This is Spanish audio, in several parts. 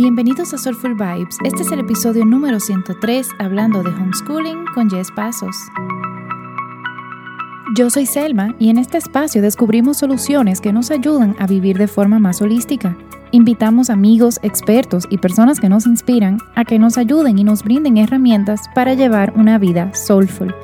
Bienvenidos a Soulful Vibes. Este es el episodio número 103 hablando de homeschooling con Jess Pasos. Yo soy Selma y en este espacio descubrimos soluciones que nos ayudan a vivir de forma más holística. Invitamos amigos, expertos y personas que nos inspiran a que nos ayuden y nos brinden herramientas para llevar una vida soulful.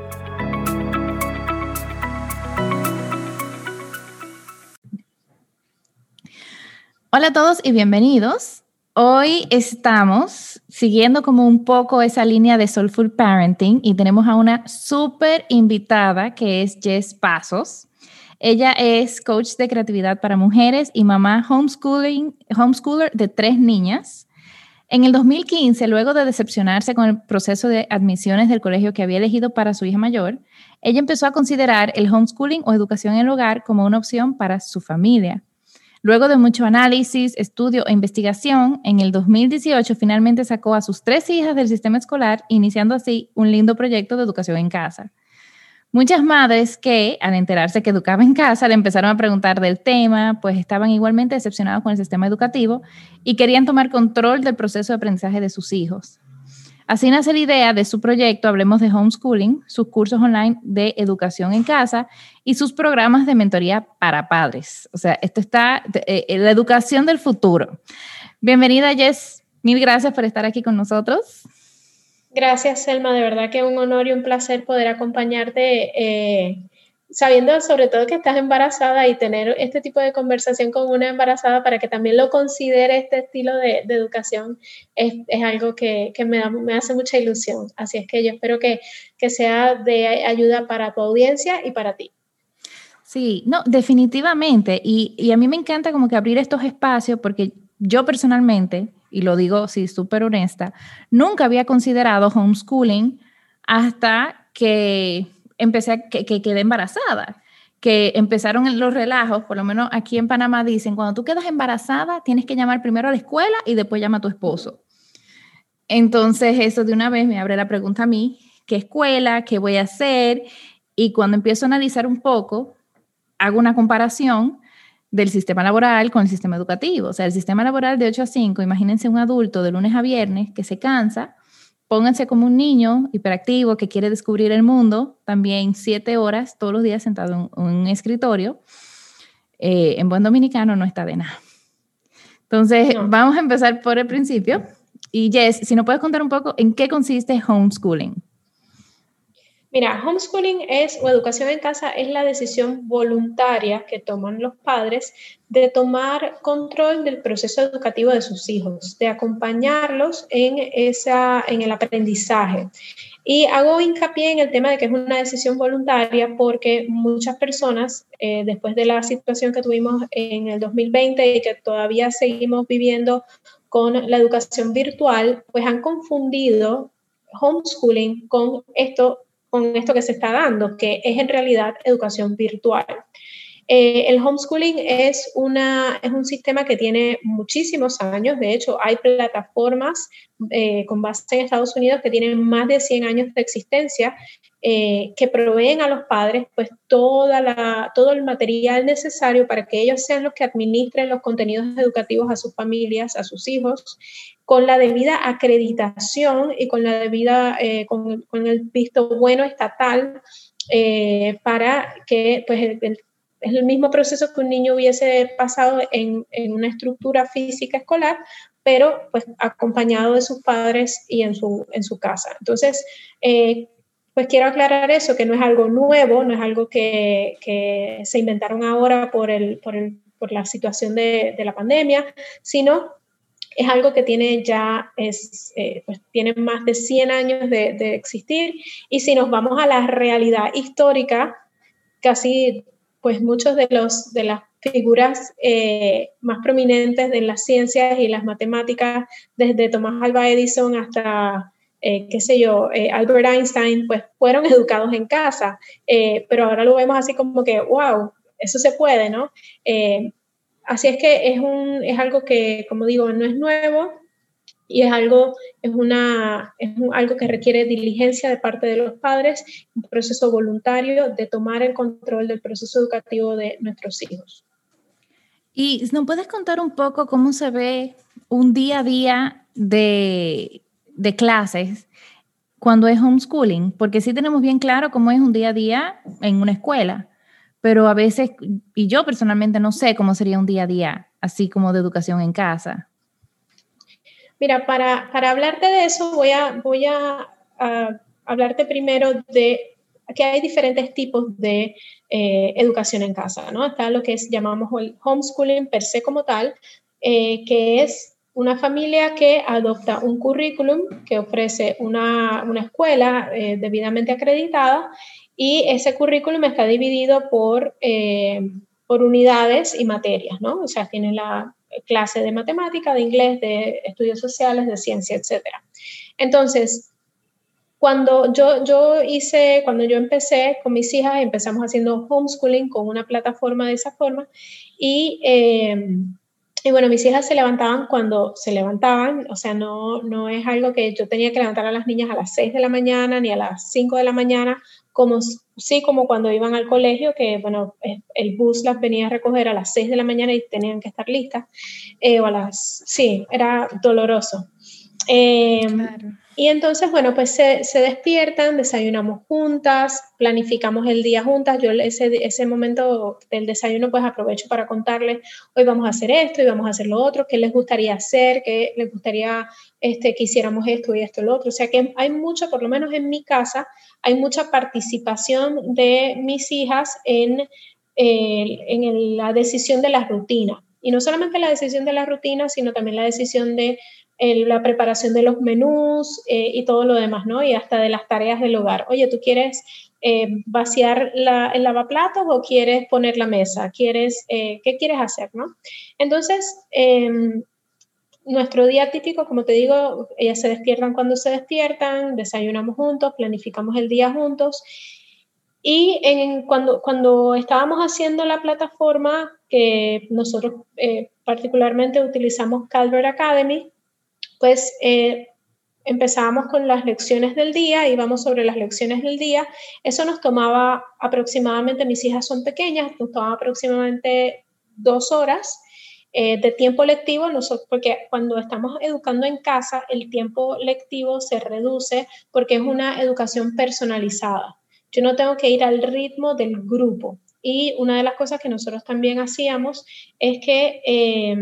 Hola a todos y bienvenidos. Hoy estamos siguiendo como un poco esa línea de Soulful Parenting y tenemos a una súper invitada que es Jess Pasos. Ella es coach de creatividad para mujeres y mamá homeschooling, homeschooler de tres niñas. En el 2015, luego de decepcionarse con el proceso de admisiones del colegio que había elegido para su hija mayor, ella empezó a considerar el homeschooling o educación en el hogar como una opción para su familia. Luego de mucho análisis, estudio e investigación, en el 2018 finalmente sacó a sus tres hijas del sistema escolar, iniciando así un lindo proyecto de educación en casa. Muchas madres que, al enterarse que educaba en casa, le empezaron a preguntar del tema, pues estaban igualmente decepcionados con el sistema educativo y querían tomar control del proceso de aprendizaje de sus hijos. Así nace la idea de su proyecto Hablemos de Homeschooling, sus cursos online de educación en casa y sus programas de mentoría para padres. O sea, esto está, eh, la educación del futuro. Bienvenida, Jess. Mil gracias por estar aquí con nosotros. Gracias, Selma. De verdad que es un honor y un placer poder acompañarte eh, sabiendo sobre todo que estás embarazada y tener este tipo de conversación con una embarazada para que también lo considere este estilo de, educación es, algo que, me, me, hace mucha ilusión. Así es que yo espero que, que sea de ayuda para tu audiencia y para ti. Sí, no, definitivamente. Y, y, a mí me encanta como que abrir estos espacios porque yo personalmente, y lo digo sí, súper honesta, nunca había considerado homeschooling hasta que empecé a que, quedé embarazada, que empezaron los relajos, por lo menos aquí en Panamá dicen, cuando tú quedas embarazada, tienes que llamar primero a la escuela y después llama a tu esposo. Entonces eso de una vez me abre la pregunta a mí, ¿qué escuela? ¿Qué voy a hacer? Y cuando empiezo a analizar un poco, hago una comparación del sistema laboral con el sistema educativo. O sea, el sistema laboral de 8 a 5, imagínense un adulto de lunes a viernes que se cansa, pónganse como un niño hiperactivo que quiere descubrir el mundo, también siete horas todos los días sentado en un escritorio. Eh, en buen dominicano no está de nada. Entonces, vamos a empezar por el principio. Y Jess, si nos puedes contar un poco en qué consiste homeschooling. Mira, homeschooling es o educación en casa es la decisión voluntaria que toman los padres de tomar control del proceso educativo de sus hijos, de acompañarlos en, esa, en el aprendizaje. Y hago hincapié en el tema de que es una decisión voluntaria porque muchas personas, eh, después de la situación que tuvimos en el 2020 y que todavía seguimos viviendo con la educación virtual, pues han confundido homeschooling con esto con esto que se está dando, que es en realidad educación virtual. Eh, el homeschooling es, una, es un sistema que tiene muchísimos años, de hecho hay plataformas eh, con base en Estados Unidos que tienen más de 100 años de existencia eh, que proveen a los padres pues toda la, todo el material necesario para que ellos sean los que administren los contenidos educativos a sus familias, a sus hijos, con la debida acreditación y con la debida, eh, con, el visto bueno estatal eh, para que pues es el mismo proceso que un niño hubiese pasado en, una estructura física escolar, pero pues acompañado de sus padres y en su, en su casa. Entonces, pues quiero aclarar eso, que no es algo nuevo, no es algo que, se inventaron ahora por, el, por, la situación de, la pandemia, sino es algo que tiene ya, es, eh, pues tiene más de 100 años de, existir. Y si nos vamos a la realidad histórica, casi pues muchos de, los, de las figuras eh, más prominentes de las ciencias y las matemáticas, desde Tomás Alva Edison hasta eh, qué sé yo, eh, Albert Einstein, pues fueron educados en casa, eh, pero ahora lo vemos así como que, wow, eso se puede, ¿no? así es que es, un, es algo que, como digo, no es nuevo y es algo, es una, es algo que requiere diligencia de parte de los padres, un proceso voluntario de tomar el control del proceso educativo de nuestros hijos. ¿Y nos puedes contar un poco cómo se ve un día a día de, de clases cuando es homeschooling? Porque sí tenemos bien claro cómo es un día a día en una escuela, pero a veces, y yo personalmente no sé cómo sería un día a día, así como de educación en casa. Mira, para, para hablarte de eso voy a, voy a, hablarte primero de que hay diferentes tipos de eh, educación en casa, ¿no? Está lo que es, llamamos el homeschooling per se como tal, eh, que es una familia que adopta un currículum que ofrece una, una escuela eh, debidamente acreditada y ese currículum está dividido por, por unidades y materias, ¿no? O sea, tiene la clase de matemática, de inglés, de estudios sociales, de ciencia, etc. Entonces, cuando yo, yo hice, cuando yo empecé con mis hijas, empezamos haciendo homeschooling con una plataforma de esa forma y, eh, y bueno, mis hijas se levantaban cuando se levantaban, o sea, no, no es algo que yo tenía que levantar a las niñas a las 6 de la mañana ni a las 5 de la mañana, como sí como cuando iban al colegio, que bueno, el bus las venía a recoger a las 6 de la mañana y tenían que estar listas, eh, o las, sí, era doloroso. Eh, claro. Y entonces, bueno, pues se, despiertan, desayunamos juntas, planificamos el día juntas. Yo ese, ese momento del desayuno pues aprovecho para contarles, hoy vamos a hacer esto y vamos a hacer lo otro, qué les gustaría hacer, qué les gustaría este, que hiciéramos esto y esto y lo otro. O sea que hay mucho, por lo menos en mi casa, hay mucha participación de mis hijas en, en la decisión de la rutina. Y no solamente la decisión de la rutina, sino también la decisión de la preparación de los menús eh, y todo lo demás, ¿no? Y hasta de las tareas del hogar. Oye, ¿tú quieres eh, vaciar la, el lavaplatos o quieres poner la mesa? ¿Quieres, eh, ¿Qué quieres hacer, no? Entonces, em, nuestro día típico, como te digo, ellas se despiertan cuando se despiertan, desayunamos juntos, planificamos el día juntos. Y en, cuando, cuando estábamos haciendo la plataforma, que nosotros particularmente utilizamos Calvert Academy, pues eh, empezábamos con las lecciones del día, íbamos sobre las lecciones del día. Eso nos tomaba aproximadamente, mis hijas son pequeñas, nos tomaba aproximadamente dos horas eh, de tiempo lectivo, porque cuando estamos educando en casa, el tiempo lectivo se reduce porque es una educación personalizada. Yo no tengo que ir al ritmo del grupo. Y una de las cosas que nosotros también hacíamos es que eh,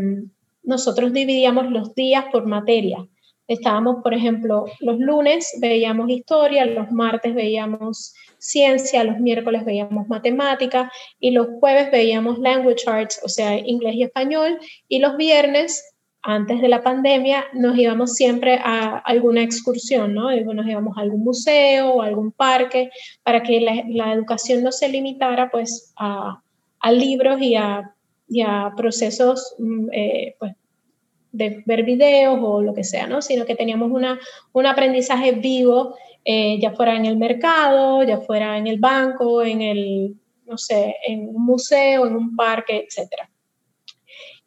nosotros dividíamos los días por materia. Estábamos, por ejemplo, los lunes veíamos historia, los martes veíamos ciencia, los miércoles veíamos matemática y los jueves veíamos language arts, o sea, inglés y español, y los viernes, antes de la pandemia, nos íbamos siempre a alguna excursión, ¿no? Nos íbamos a algún museo o algún parque para que la, educación no se limitara pues a, a libros y a y a procesos mm, eh, pues, de ver videos o lo que sea, ¿no? Sino que teníamos una, un aprendizaje vivo, eh, ya fuera en el mercado, ya fuera en el banco, en el, no sé, en un museo, en un parque, etcétera.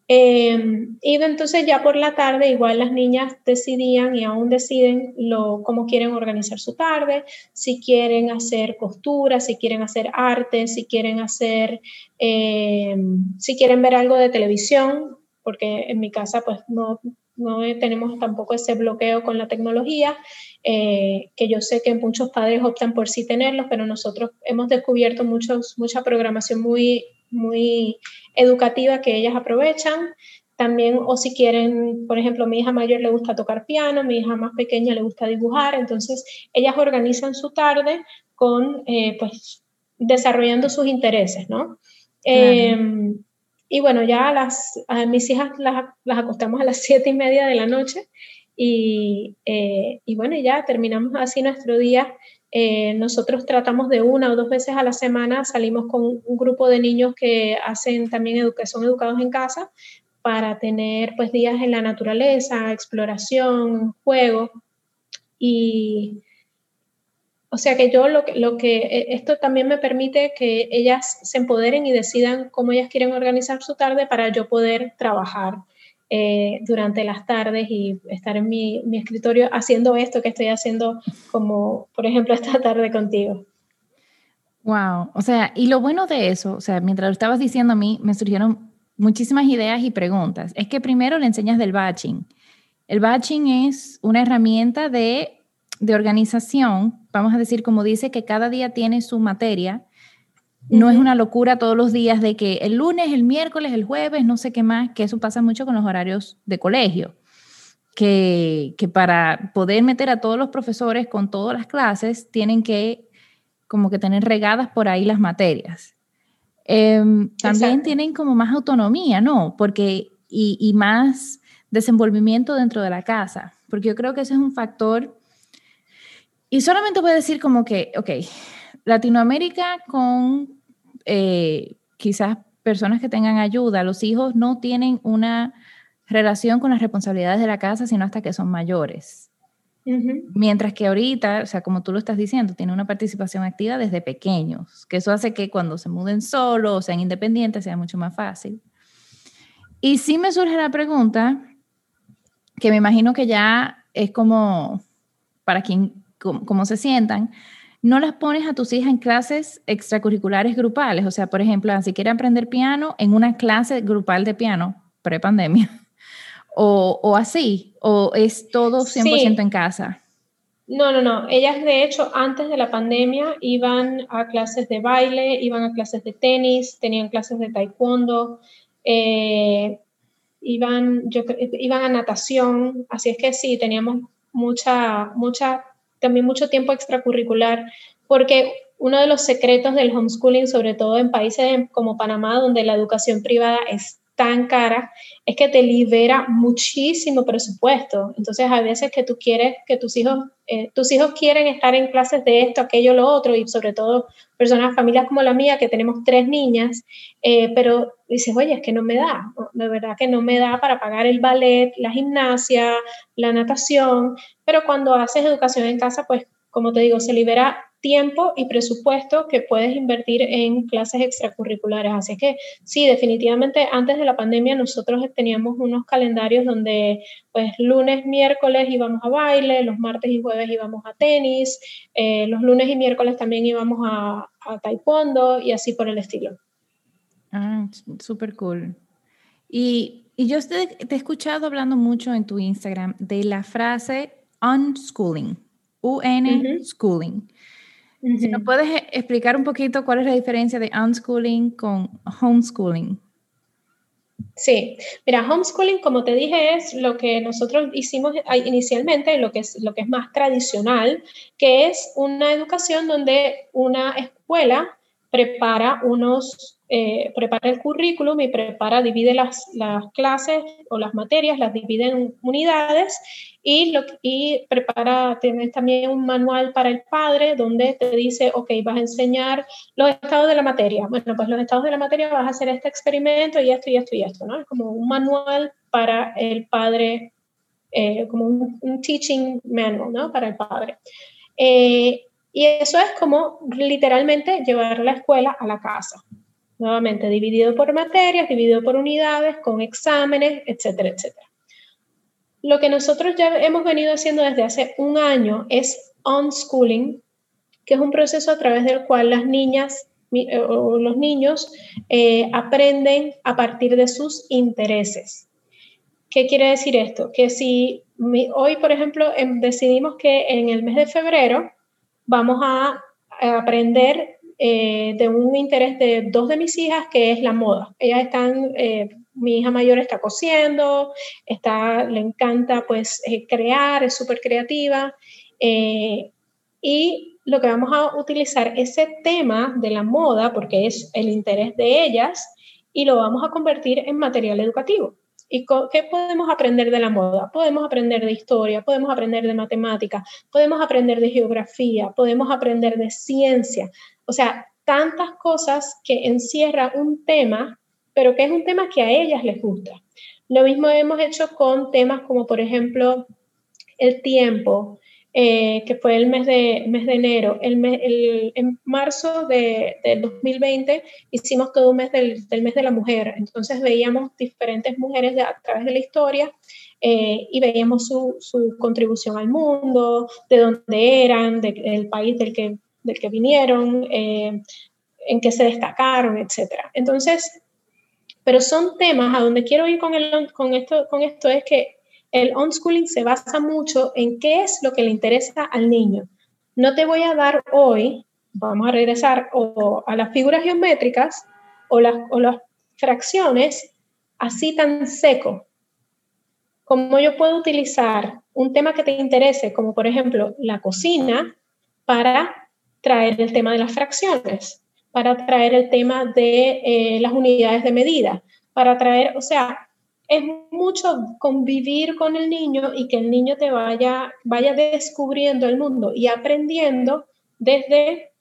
Em, y entonces ya por la tarde igual las niñas decidían y aún deciden lo, cómo quieren organizar su tarde, si quieren hacer costura, si quieren hacer arte, si quieren hacer, em, si quieren ver algo de televisión, porque en mi casa pues no, no tenemos tampoco ese bloqueo con la tecnología, eh, que yo sé que muchos padres optan por sí tenerlos, pero nosotros hemos descubierto muchos, mucha programación muy muy educativa que ellas aprovechan. También, o si quieren, por ejemplo, mi hija mayor le gusta tocar piano, mi hija más pequeña le gusta dibujar, entonces ellas organizan su tarde con, eh, pues, desarrollando sus intereses, ¿no? Em, y bueno, ya las, a mis hijas las, las, acostamos a las siete y media de la noche y, eh, y bueno, ya terminamos así nuestro día eh, nosotros tratamos de una o dos veces a la semana, salimos con un grupo de niños que hacen también educación, educados en casa, para tener pues días en la naturaleza, exploración, juego. Y o sea que yo lo, lo que e, esto también me permite que ellas se empoderen y decidan cómo ellas quieren organizar su tarde para yo poder trabajar eh, durante las tardes y estar en mi, mi, escritorio haciendo esto que estoy haciendo, como por ejemplo esta tarde contigo. Wow, o sea, y lo bueno de eso, o sea, mientras lo estabas diciendo a mí, me surgieron muchísimas ideas y preguntas. Es que primero le enseñas del batching. El batching es una herramienta de, de organización, vamos a decir, como dice, que cada día tiene su materia. No es una locura todos los días de que el lunes, el miércoles, el jueves, no sé qué más, que eso pasa mucho con los horarios de colegio. Que, que, para poder meter a todos los profesores con todas las clases, tienen que como que tener regadas por ahí las materias. Em, también tienen como más autonomía, ¿no? Porque, y, y, más desenvolvimiento dentro de la casa, porque yo creo que ese es un factor. Y solamente voy a decir como que, ok, Latinoamérica con eh, quizás personas que tengan ayuda, los hijos no tienen una relación con las responsabilidades de la casa, sino hasta que son mayores. Mientras que ahorita, o sea, como tú lo estás diciendo, tiene una participación activa desde pequeños, que eso hace que cuando se muden solos o sean independientes sea mucho más fácil. Y sí me surge la pregunta, que me imagino que ya es como para quien, como, se sientan, no las pones a tus hijas en clases extracurriculares grupales, o sea, por ejemplo, si quieren aprender piano, en una clase grupal de piano, pre-pandemia o, así? ¿O es todo 100% en casa? No, no, no. Ellas, de hecho, antes de la pandemia iban a clases de baile, iban a clases de tenis, tenían clases de taekwondo, eh, iban, yo, iban a natación. Así es que sí, teníamos mucha, mucha, también mucho tiempo extracurricular, porque uno de los secretos del homeschooling, sobre todo en países como Panamá, donde la educación privada es tan cara, es que te libera muchísimo presupuesto. Entonces, a veces que tú quieres que tus hijos, eh, tus hijos quieren estar en clases de esto, aquello, lo otro, y sobre todo personas, familias como la mía, que tenemos tres niñas, eh, pero dices, oye, es que no me da, de verdad que no me da para pagar el ballet, la gimnasia, la natación, pero cuando haces educación en casa, pues, como te digo, se libera tiempo y presupuesto que puedes invertir en clases extracurriculares. Así que sí, definitivamente antes de la pandemia nosotros teníamos unos calendarios donde pues lunes, miércoles íbamos a baile, los martes y jueves íbamos a tenis, eh, los lunes y miércoles también íbamos a, a taekwondo y así por el estilo. Ah, súper cool. Y, y yo te, te, he escuchado hablando mucho en tu Instagram de la frase unschooling, Si nos puedes e-, explicar un poquito cuál es la diferencia de unschooling con homeschooling. Sí, mira, homeschooling, como te dije, es lo que nosotros hicimos inicialmente, lo que es, lo que es más tradicional, que es una educación donde una escuela prepara unos eh, prepara el currículum y prepara, divide las, las, clases o las materias, las divide en unidades y, lo, y prepara, tienes también un manual para el padre donde te dice, ok, vas a enseñar los estados de la materia. Bueno, pues los estados de la materia vas a hacer este experimento y esto y esto y esto, ¿no? Es como un manual para el padre, eh, como un, teaching manual, ¿no? Para el padre. Eh, y eso es como literalmente llevar la escuela a la casa. Nuevamente, dividido por materias, dividido por unidades, con exámenes, etcétera, etcétera. Lo que nosotros ya hemos venido haciendo desde hace un año es unschooling, que es un proceso a través del cual las niñas eh, o los niños eh, aprenden a partir de sus intereses. ¿Qué quiere decir esto? Que si hoy, por ejemplo, em, decidimos que en el mes de febrero vamos a aprender eh, de un interés de dos de mis hijas, que es la moda. Ellas están, eh, mi hija mayor está cosiendo, está, le encanta pues eh, crear, es súper creativa. y lo que vamos a utilizar ese tema de la moda, porque es el interés de ellas, y lo vamos a convertir en material educativo. ¿Y qué podemos aprender de la moda? Podemos aprender de historia, podemos aprender de matemática, podemos aprender de geografía, podemos aprender de ciencia. O sea, tantas cosas que encierra un tema, pero que es un tema que a ellas les gusta. Lo mismo hemos hecho con temas como, por ejemplo, el tiempo, eh, que fue el mes de, mes de enero. El, en marzo de, del 2020 hicimos todo un mes del, mes de la mujer. Entonces veíamos diferentes mujeres de, a través de la historia eh, y veíamos su, su, contribución al mundo, de dónde eran, del país del que del que vinieron, eh, en qué se destacaron, etc. Entonces, Pero son temas a donde quiero ir con, el, con, esto, con esto es que el unschooling se basa mucho en qué es lo que le interesa al niño. No te voy a dar hoy, vamos a regresar a las figuras geométricas o las, o las fracciones así tan seco. Como yo puedo utilizar un tema que te interese, como por ejemplo la cocina, para traer el tema de las fracciones para traer el tema de eh, las unidades de medida, para traer, o sea, es mucho convivir con el niño y que el niño te vaya, vaya descubriendo el mundo y aprendiendo desde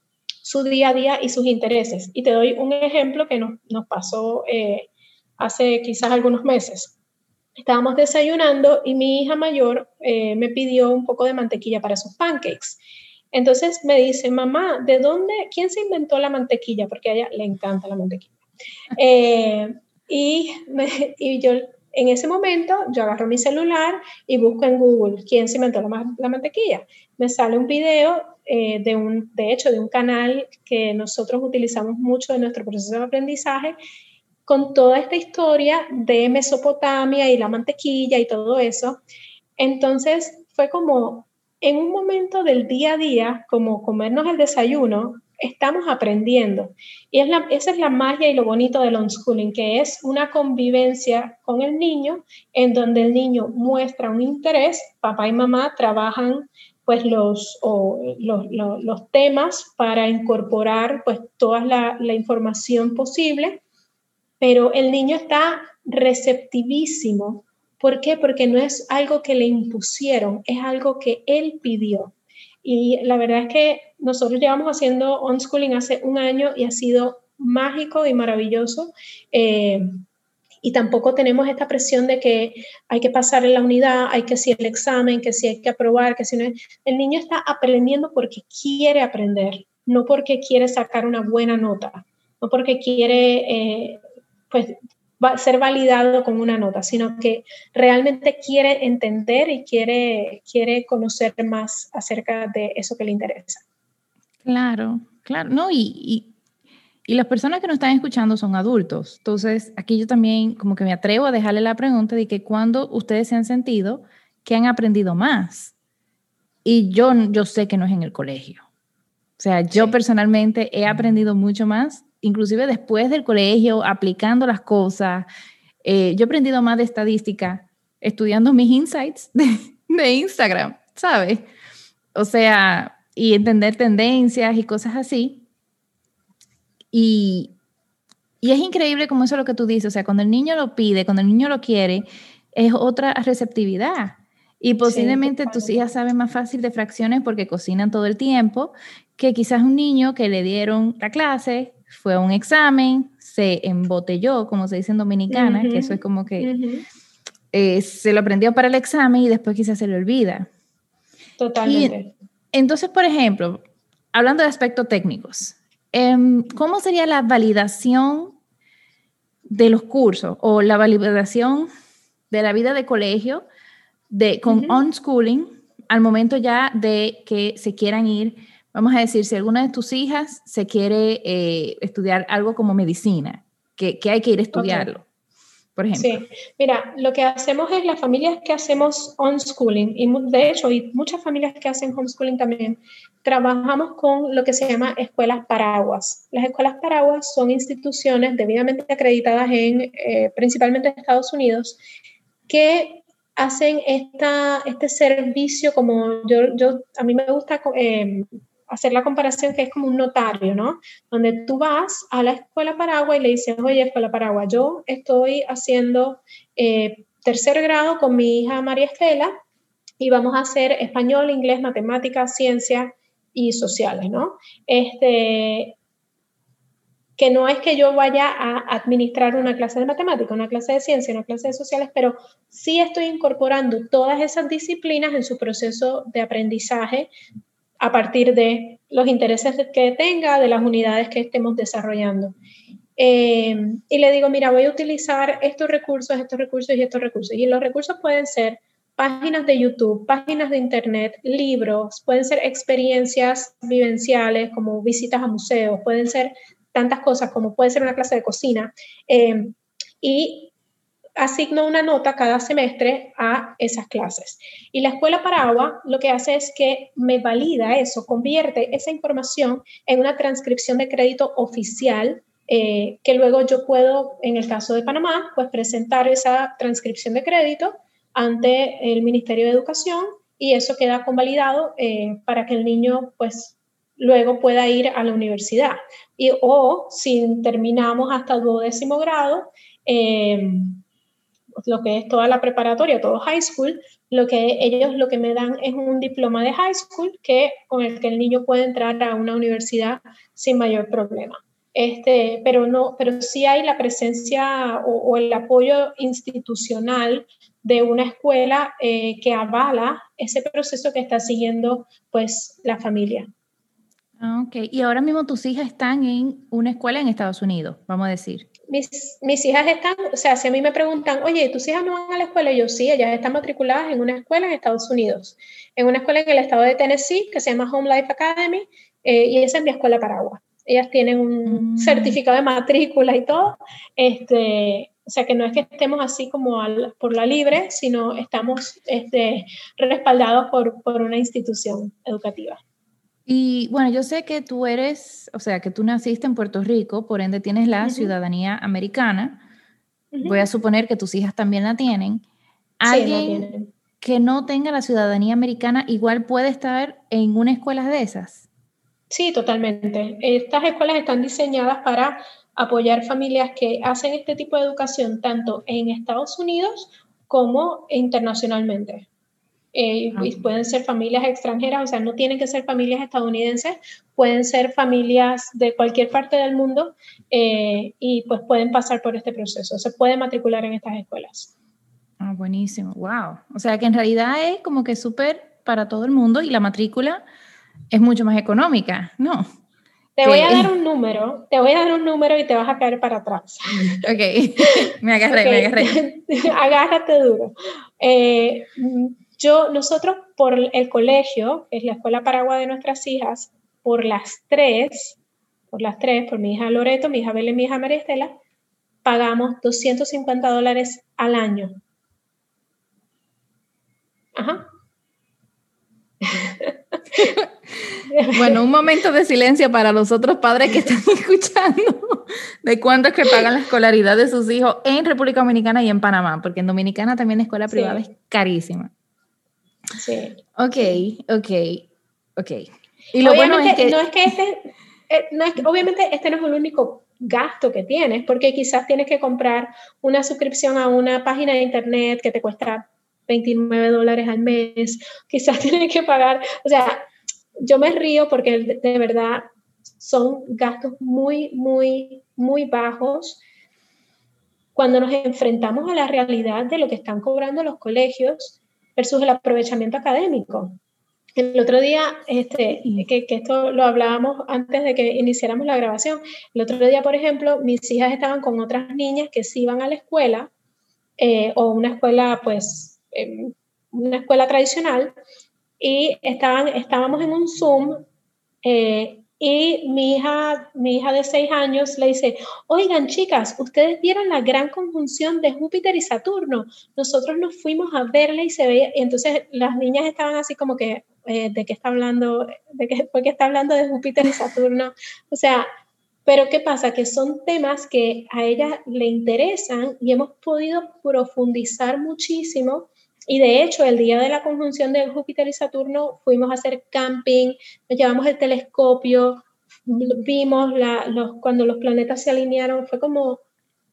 su día a día y sus intereses. Y te doy un ejemplo que nos, nos pasó eh, hace quizás algunos meses. Estábamos desayunando y mi hija mayor eh, me pidió un poco de mantequilla para sus pancakes. Entonces me dice, mamá, ¿de dónde, quién se inventó la mantequilla? Porque a ella le encanta la mantequilla. Eh, y, y, yo en ese momento yo agarro mi celular y busco en Google quién se inventó la, la mantequilla. Me sale un video eh, de, un, de hecho, de un canal que nosotros utilizamos mucho en nuestro proceso de aprendizaje con toda esta historia de Mesopotamia y la mantequilla y todo eso. Entonces fue como, en un momento del día a día, como comernos el desayuno, estamos aprendiendo. Y esa es la magia y lo bonito del unschooling, que es una convivencia con el niño en donde el niño muestra un interés, papá y mamá trabajan pues los, los, los, temas para incorporar pues toda la, la información posible, pero el niño está receptivísimo ¿Por qué? Porque no es algo que le impusieron, es algo que él pidió. Y la verdad es que nosotros llevamos haciendo unschooling hace un año y ha sido mágico y maravilloso. Eh, y tampoco tenemos esta presión de que hay que pasar en la unidad, hay que hacer el examen, que si hay que aprobar, que si no. El niño está aprendiendo porque quiere aprender, no porque quiere sacar una buena nota, no porque quiere eh, pues ser validado con una nota, sino que realmente quiere entender y quiere, quiere conocer más acerca de eso que le interesa. Claro, claro, no, y, y, las personas que nos están escuchando son adultos. Entonces, aquí yo también como que me atrevo a dejarle la pregunta de que cuando ustedes se han sentido que han aprendido más. Y yo, yo sé que no es en el colegio. O sea, yo personalmente he aprendido mucho más inclusive después del colegio, aplicando las cosas. Eh, yo he aprendido más de estadística estudiando mis insights de, Instagram, ¿sabes? O sea, y entender tendencias y cosas así. Y, y es increíble como eso es lo que tú dices, o sea, cuando el niño lo pide, cuando el niño lo quiere, es otra receptividad. Y posiblemente tus hijas saben más fácil de fracciones porque cocinan todo el tiempo que quizás un niño que le dieron la clase, fue a un examen, se embotelló, como se dice en Dominicana, que eso es como que eh, se lo aprendió para el examen y después quizás se le olvida. Totalmente. entonces, por ejemplo, hablando de aspectos técnicos, em, ¿cómo sería la validación de los cursos o la validación de la vida de colegio de, con unschooling al momento ya de que se quieran ir vamos a decir, si alguna de tus hijas se quiere eh, estudiar algo como medicina, que, hay que ir a estudiarlo, por ejemplo. Sí, mira, lo que hacemos es las familias que hacemos homeschooling, y de hecho, y muchas familias que hacen homeschooling también, trabajamos con lo que se llama escuelas paraguas. Las escuelas paraguas son instituciones debidamente acreditadas en eh, principalmente Estados Unidos que hacen esta, este servicio como yo, yo a mí me gusta eh, hacer la comparación que es como un notario, ¿no? Donde tú vas a la escuela Paragua y le dices, oye, escuela Paragua, yo estoy haciendo eh, tercer grado con mi hija María Estela y vamos a hacer español, inglés, matemáticas, ciencias y sociales, ¿no? Este, que no es que yo vaya a administrar una clase de matemática, una clase de ciencia, una clase de sociales, pero sí estoy incorporando todas esas disciplinas en su proceso de aprendizaje a partir de los intereses que tenga, de las unidades que estemos desarrollando. Eh, y le digo, mira, voy a utilizar estos recursos, estos recursos y estos recursos. Y los recursos pueden ser páginas de YouTube, páginas de Internet, libros, pueden ser experiencias vivenciales como visitas a museos, pueden ser tantas cosas como puede ser una clase de cocina. Eh, y asigno una nota cada semestre a esas clases. Y la escuela Paragua lo que hace es que me valida eso, convierte esa información en una transcripción de crédito oficial eh, que luego yo puedo, en el caso de Panamá, pues presentar esa transcripción de crédito ante el Ministerio de Educación y eso queda convalidado eh, para que el niño pues luego pueda ir a la universidad. Y, o si terminamos hasta el duodécimo grado, eh, lo que es toda la preparatoria, todo high school, lo que ellos lo que me dan es un diploma de high school que, con el que el niño puede entrar a una universidad sin mayor problema. Este, pero, no, pero sí hay la presencia o, el apoyo institucional de una escuela eh, que avala ese proceso que está siguiendo pues la familia. Ah, ok, y ahora mismo tus hijas están en una escuela en Estados Unidos, vamos a decir. Mis, mis, hijas están, o sea, si a mí me preguntan, oye, ¿tus hijas no van a la escuela? Yo sí, ellas están matriculadas en una escuela en Estados Unidos, en una escuela en el estado de Tennessee que se llama Home Life Academy, eh, y esa es mi escuela Paraguay ellas tienen un mm. certificado de matrícula y todo. Este, o sea que no es que estemos así como por la libre, sino estamos este, respaldados por, por una institución educativa. Y bueno, yo sé que tú eres, o sea, que tú naciste en Puerto Rico, por ende tienes la ciudadanía americana. Voy a suponer que tus hijas también la tienen. ¿Alguien que no tenga la ciudadanía americana igual puede estar en una escuela de esas? Sí, totalmente. Estas escuelas están diseñadas para apoyar familias que hacen este tipo de educación tanto en Estados Unidos como internacionalmente. Eh, ah. pueden ser familias extranjeras, o sea, no tienen que ser familias estadounidenses, pueden ser familias de cualquier parte del mundo eh, y pues pueden pasar por este proceso, se pueden matricular en estas escuelas. Ah, buenísimo, wow. O sea que en realidad es como que súper para todo el mundo y la matrícula es mucho más económica, ¿no? Te voy a dar un número, te voy a dar un número y te vas a caer para atrás. Ok, me agarré, me agarré. Agárrate duro. Eh, yo, nosotros por el colegio, que es la escuela Paraguay de nuestras hijas, por las tres, por las tres, por mi hija Loreto, mi hija Belén, mi hija María Estela, pagamos 250 dólares al año. Ajá. Bueno, un momento de silencio para los otros padres que están escuchando de cuánto es que pagan la escolaridad de sus hijos en República Dominicana y en Panamá, porque en Dominicana también la escuela privada es carísima. Sí. Ok, ok, ok. Y lo bueno es que... No es que este, eh, no es obviamente este no es el único gasto que tienes, porque quizás tienes que comprar una suscripción a una página de internet que te cuesta 29 dólares al mes, quizás tienes que pagar, o sea, yo me río porque de verdad son gastos muy, muy, muy bajos cuando nos enfrentamos a la realidad de lo que están cobrando los colegios versus el aprovechamiento académico. El otro día, este, que, esto lo hablábamos antes de que iniciáramos la grabación, el otro día, por ejemplo, mis hijas estaban con otras niñas que sí iban a la escuela eh, o una escuela, pues, em, una escuela tradicional, y estaban, estábamos en un Zoom eh, y mi hija, mi hija de seis años le dice, oigan chicas, ustedes vieron la gran conjunción de Júpiter y Saturno. Nosotros nos fuimos a verla y se veía, y entonces las niñas estaban así como que, eh, ¿de qué está hablando? ¿De qué, ¿Por qué está hablando de Júpiter y Saturno? O sea, pero ¿qué pasa? Que son temas que a ella le interesan y hemos podido profundizar muchísimo y de hecho, el día de la conjunción de Júpiter y Saturno fuimos a hacer camping, nos llevamos el telescopio, vimos los, cuando los planetas se alinearon, fue como,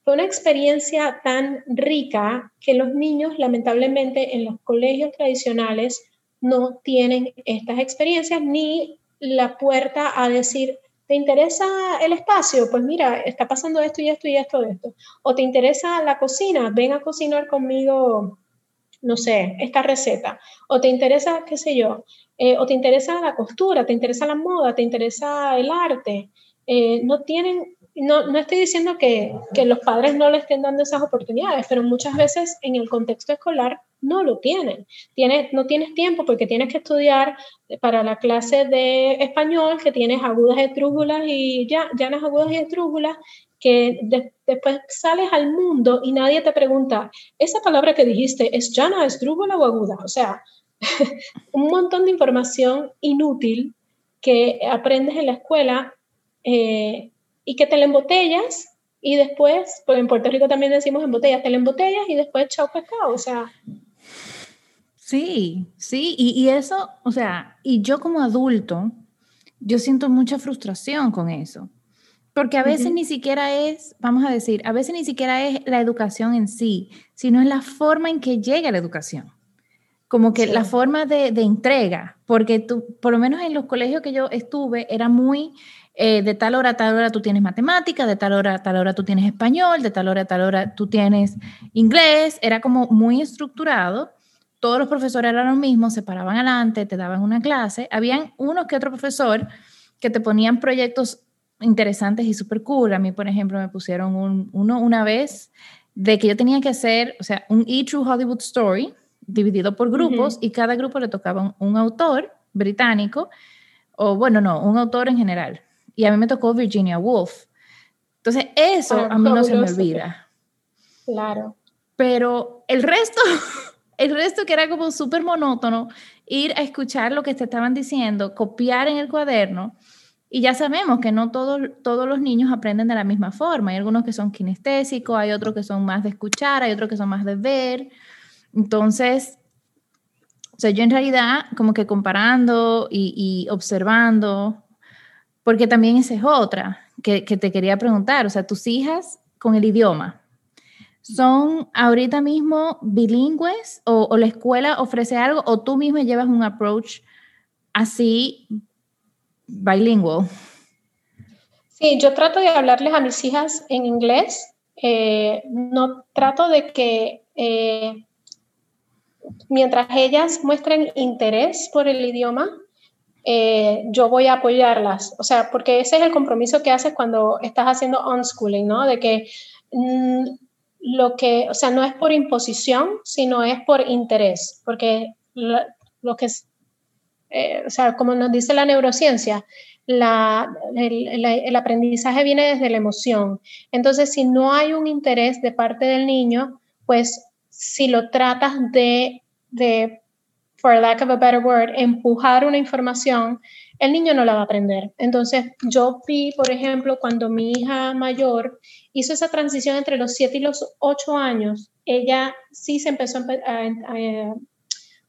fue una experiencia tan rica que los niños lamentablemente en los colegios tradicionales no tienen estas experiencias ni la puerta a decir, ¿te interesa el espacio? Pues mira, está pasando esto y esto y esto, esto. O te interesa la cocina, ven a cocinar conmigo no sé, esta receta, o te interesa, qué sé yo, eh, o te interesa la costura, te interesa la moda, te interesa el arte, eh, no tienen, no, no estoy diciendo que, que, los padres no le estén dando esas oportunidades, pero muchas veces en el contexto escolar no lo tienen. Tienes, no tienes tiempo porque tienes que estudiar para la clase de español, que tienes agudas, estrújulas y ya, llanas agudas y estrújulas, que después sales al mundo y nadie te pregunta, esa palabra que dijiste, ¿es llana, es drúgola o aguda? O sea, un montón de información inútil que aprendes en la escuela eh, y que te la embotellas y después, pues en Puerto Rico también decimos en botellas, te la embotellas y después chao pescado, o sea. Sí, sí, y, y, eso, o sea, y yo como adulto, yo siento mucha frustración con eso, porque a veces ni siquiera es, vamos a decir, a veces ni siquiera es la educación en sí, sino es la forma en que llega la educación, como que la forma de, de entrega, porque tú, por lo menos en los colegios que yo estuve, era muy eh, de tal hora a tal hora tú tienes matemática, de tal hora a tal hora tú tienes español, de tal hora a tal hora tú tienes inglés, era como muy estructurado. Todos los profesores eran los mismos, se paraban adelante, te daban una clase. Habían uno que otro profesor que te ponían proyectos interesantes y súper cool. A mí, por ejemplo, me pusieron uno una vez de que yo tenía que hacer, o sea, un E-True Hollywood Story dividido por grupos y cada grupo le tocaba un autor británico, o bueno, no, un autor en general y a mí me tocó Virginia Woolf. Entonces, eso ah, a mí no se me olvida. Claro. Pero el resto, el resto que era como súper monótono, ir a escuchar lo que te estaban diciendo, copiar en el cuaderno, y ya sabemos que no todos, todos los niños aprenden de la misma forma. Hay algunos que son kinestésicos, hay otros que son más de escuchar, hay otros que son más de ver. Entonces, o sea, yo en realidad como que comparando y, observando, porque también esa es otra que, te quería preguntar. O sea, tus hijas con el idioma, ¿son ahorita mismo bilingües o, la escuela ofrece algo o tú misma llevas un approach así bilingüe? Sí, yo trato de hablarles a mis hijas en inglés. Eh, no trato de que eh, mientras ellas muestren interés por el idioma, eh, yo voy a apoyarlas. O sea, porque ese es el compromiso que haces cuando estás haciendo unschooling, ¿no? De que mm, lo que, o sea, no es por imposición, sino es por interés, porque lo, que es, eh, o sea, como nos dice la neurociencia, el, aprendizaje viene desde la emoción. Entonces, si no hay un interés de parte del niño, pues si lo tratas de, de for lack of a better word, empujar una información, el niño no la va a aprender. Entonces, yo vi, por ejemplo, cuando mi hija mayor hizo esa transición entre los 7 y los 8 años, ella sí se empezó a,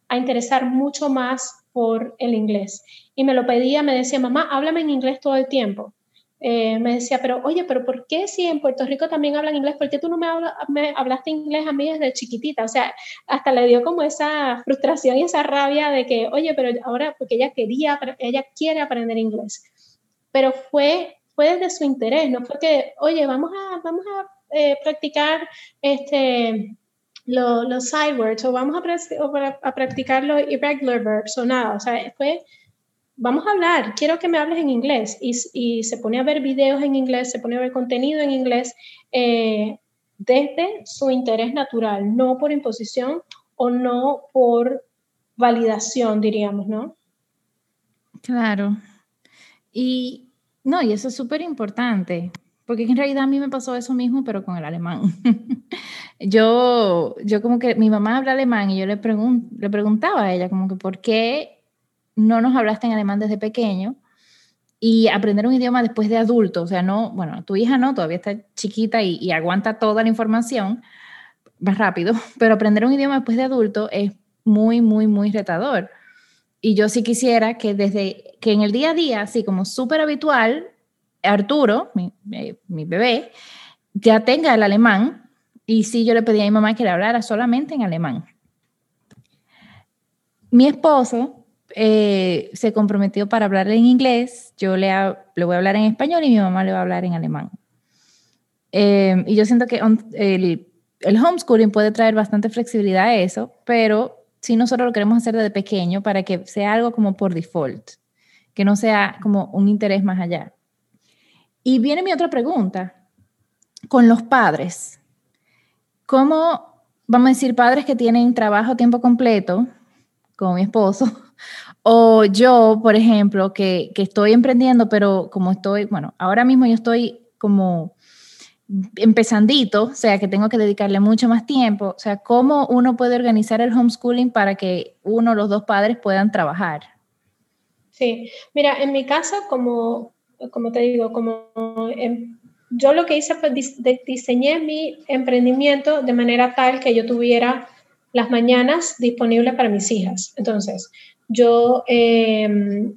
a, interesar mucho más por el inglés. Y me lo pedía, me decía, mamá, háblame en inglés todo el tiempo. Eh, me decía, pero oye, pero ¿por qué si en Puerto Rico también hablan inglés? ¿Por qué tú no me, me, hablaste inglés a mí desde chiquitita? O sea, hasta le dio como esa frustración y esa rabia de que, oye, pero ahora, porque ella quería, ella quiere aprender inglés. Pero fue, fue desde su interés, no fue que, oye, vamos a, vamos a eh, practicar este, los side words o vamos a, a practicar los irregular verbs o nada. O sea, fue vamos a hablar, quiero que me hables en inglés. Y, se pone a ver videos en inglés, se pone a ver contenido en inglés eh, desde su interés natural, no por imposición o no por validación, diríamos, ¿no? Claro. Y no, y eso es súper importante, porque en realidad a mí me pasó eso mismo, pero con el alemán. yo, yo como que mi mamá habla alemán y yo le, le preguntaba a ella como que por qué no nos hablaste en alemán desde pequeño y aprender un idioma después de adulto, o sea, no, bueno, tu hija no, todavía está chiquita y, aguanta toda la información más rápido, pero aprender un idioma después de adulto es muy, muy, muy retador. Y yo sí quisiera que desde que en el día a día, así como súper habitual, Arturo, mi, mi, bebé, ya tenga el alemán. Y sí, yo le pedí a mi mamá que le hablara solamente en alemán. Mi esposo eh, se comprometió para hablar en inglés, yo le, le, voy a hablar en español y mi mamá le va a hablar en alemán. Eh, y yo siento que el, el, homeschooling puede traer bastante flexibilidad a eso, pero si nosotros lo queremos hacer desde pequeño para que sea algo como por default, que no sea como un interés más allá. Y viene mi otra pregunta, con los padres, ¿cómo vamos a decir padres que tienen trabajo a tiempo completo, como mi esposo, o yo, por ejemplo, que, que, estoy emprendiendo, pero como estoy, bueno, ahora mismo yo estoy como empezandito, o sea, que tengo que dedicarle mucho más tiempo, o sea, ¿cómo uno puede organizar el homeschooling para que uno o los dos padres puedan trabajar? Sí, mira, en mi casa, como, como te digo, como yo lo que hice fue diseñé mi emprendimiento de manera tal que yo tuviera las mañanas disponibles para mis hijas. Entonces, yo, em,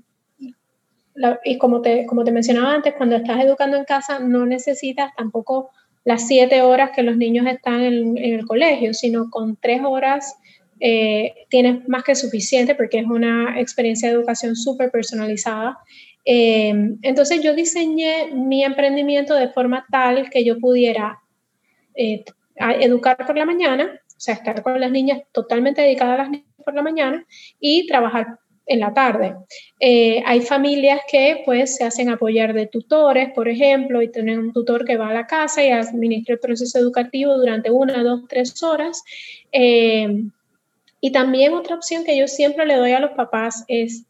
y como te, como te mencionaba antes, cuando estás educando en casa no necesitas tampoco las siete horas que los niños están en, el colegio, sino con tres horas eh, tienes más que suficiente porque es una experiencia de educación súper personalizada. Em, entonces yo diseñé mi emprendimiento de forma tal que yo pudiera eh, educar por la mañana, o sea, estar con las niñas totalmente dedicadas a las niñas por la mañana y trabajar en la tarde. Eh, hay familias que pues se hacen apoyar de tutores, por ejemplo, y tienen un tutor que va a la casa y administra el proceso educativo durante una, dos, tres horas. Eh, y también otra opción que yo siempre le doy a los papás es,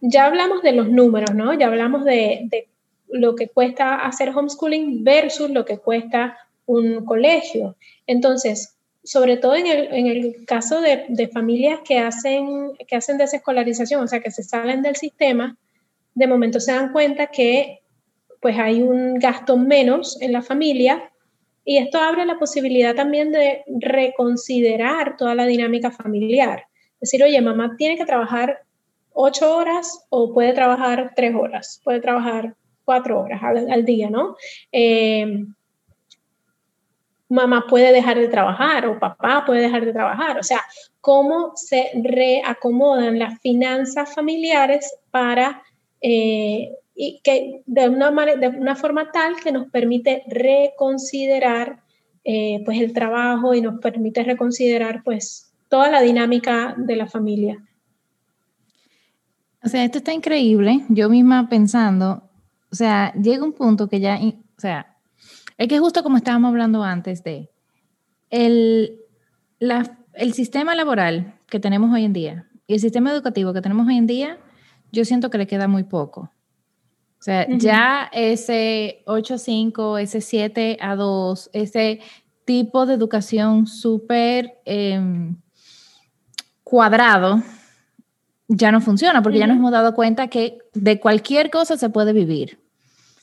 ya hablamos de los números, ¿no? Ya hablamos de, lo que cuesta hacer homeschooling versus lo que cuesta un colegio. Entonces, sobre todo en el, caso de, familias que hacen, que hacen desescolarización, o sea, que se salen del sistema, de momento se dan cuenta que pues hay un gasto menos en la familia y esto abre la posibilidad también de reconsiderar toda la dinámica familiar. Decir, oye, mamá tiene que trabajar ocho horas o puede trabajar tres horas, puede trabajar cuatro horas al, día, ¿no? Eh, mamá puede dejar de trabajar o papá puede dejar de trabajar. O sea, cómo se reacomodan las finanzas familiares para eh, y que de una, de una forma tal que nos permite reconsiderar eh, pues el trabajo y nos permite reconsiderar pues toda la dinámica de la familia. O sea, esto está increíble. Yo misma pensando, o sea, llega un punto que ya, o sea, es que justo como estábamos hablando antes de el, el sistema laboral que tenemos hoy en día y el sistema educativo que tenemos hoy en día, yo siento que le queda muy poco. O sea, ya ese 8 a 5, ese 7 a 2, ese tipo de educación súper em, cuadrado, ya no funciona porque ya nos hemos dado cuenta que de cualquier cosa se puede vivir.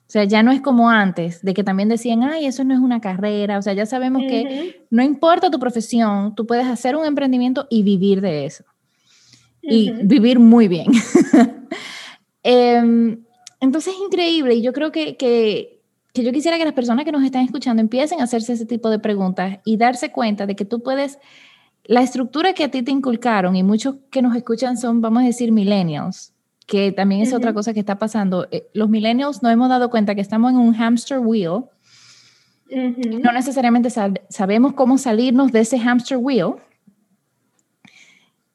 O sea, ya no es como antes, de que también decían, ay, eso no es una carrera. O sea, ya sabemos que no importa tu profesión, tú puedes hacer un emprendimiento y vivir de eso. Y vivir muy bien. Em, entonces es increíble y yo creo que, que, que, yo quisiera que las personas que nos están escuchando empiecen a hacerse ese tipo de preguntas y darse cuenta de que tú puedes, la estructura que a ti te inculcaron y muchos que nos escuchan son, vamos a decir, millennials que también es otra cosa que está pasando. Eh, los millennials no hemos dado cuenta que estamos en un hamster wheel. No necesariamente sabemos cómo salirnos de ese hamster wheel,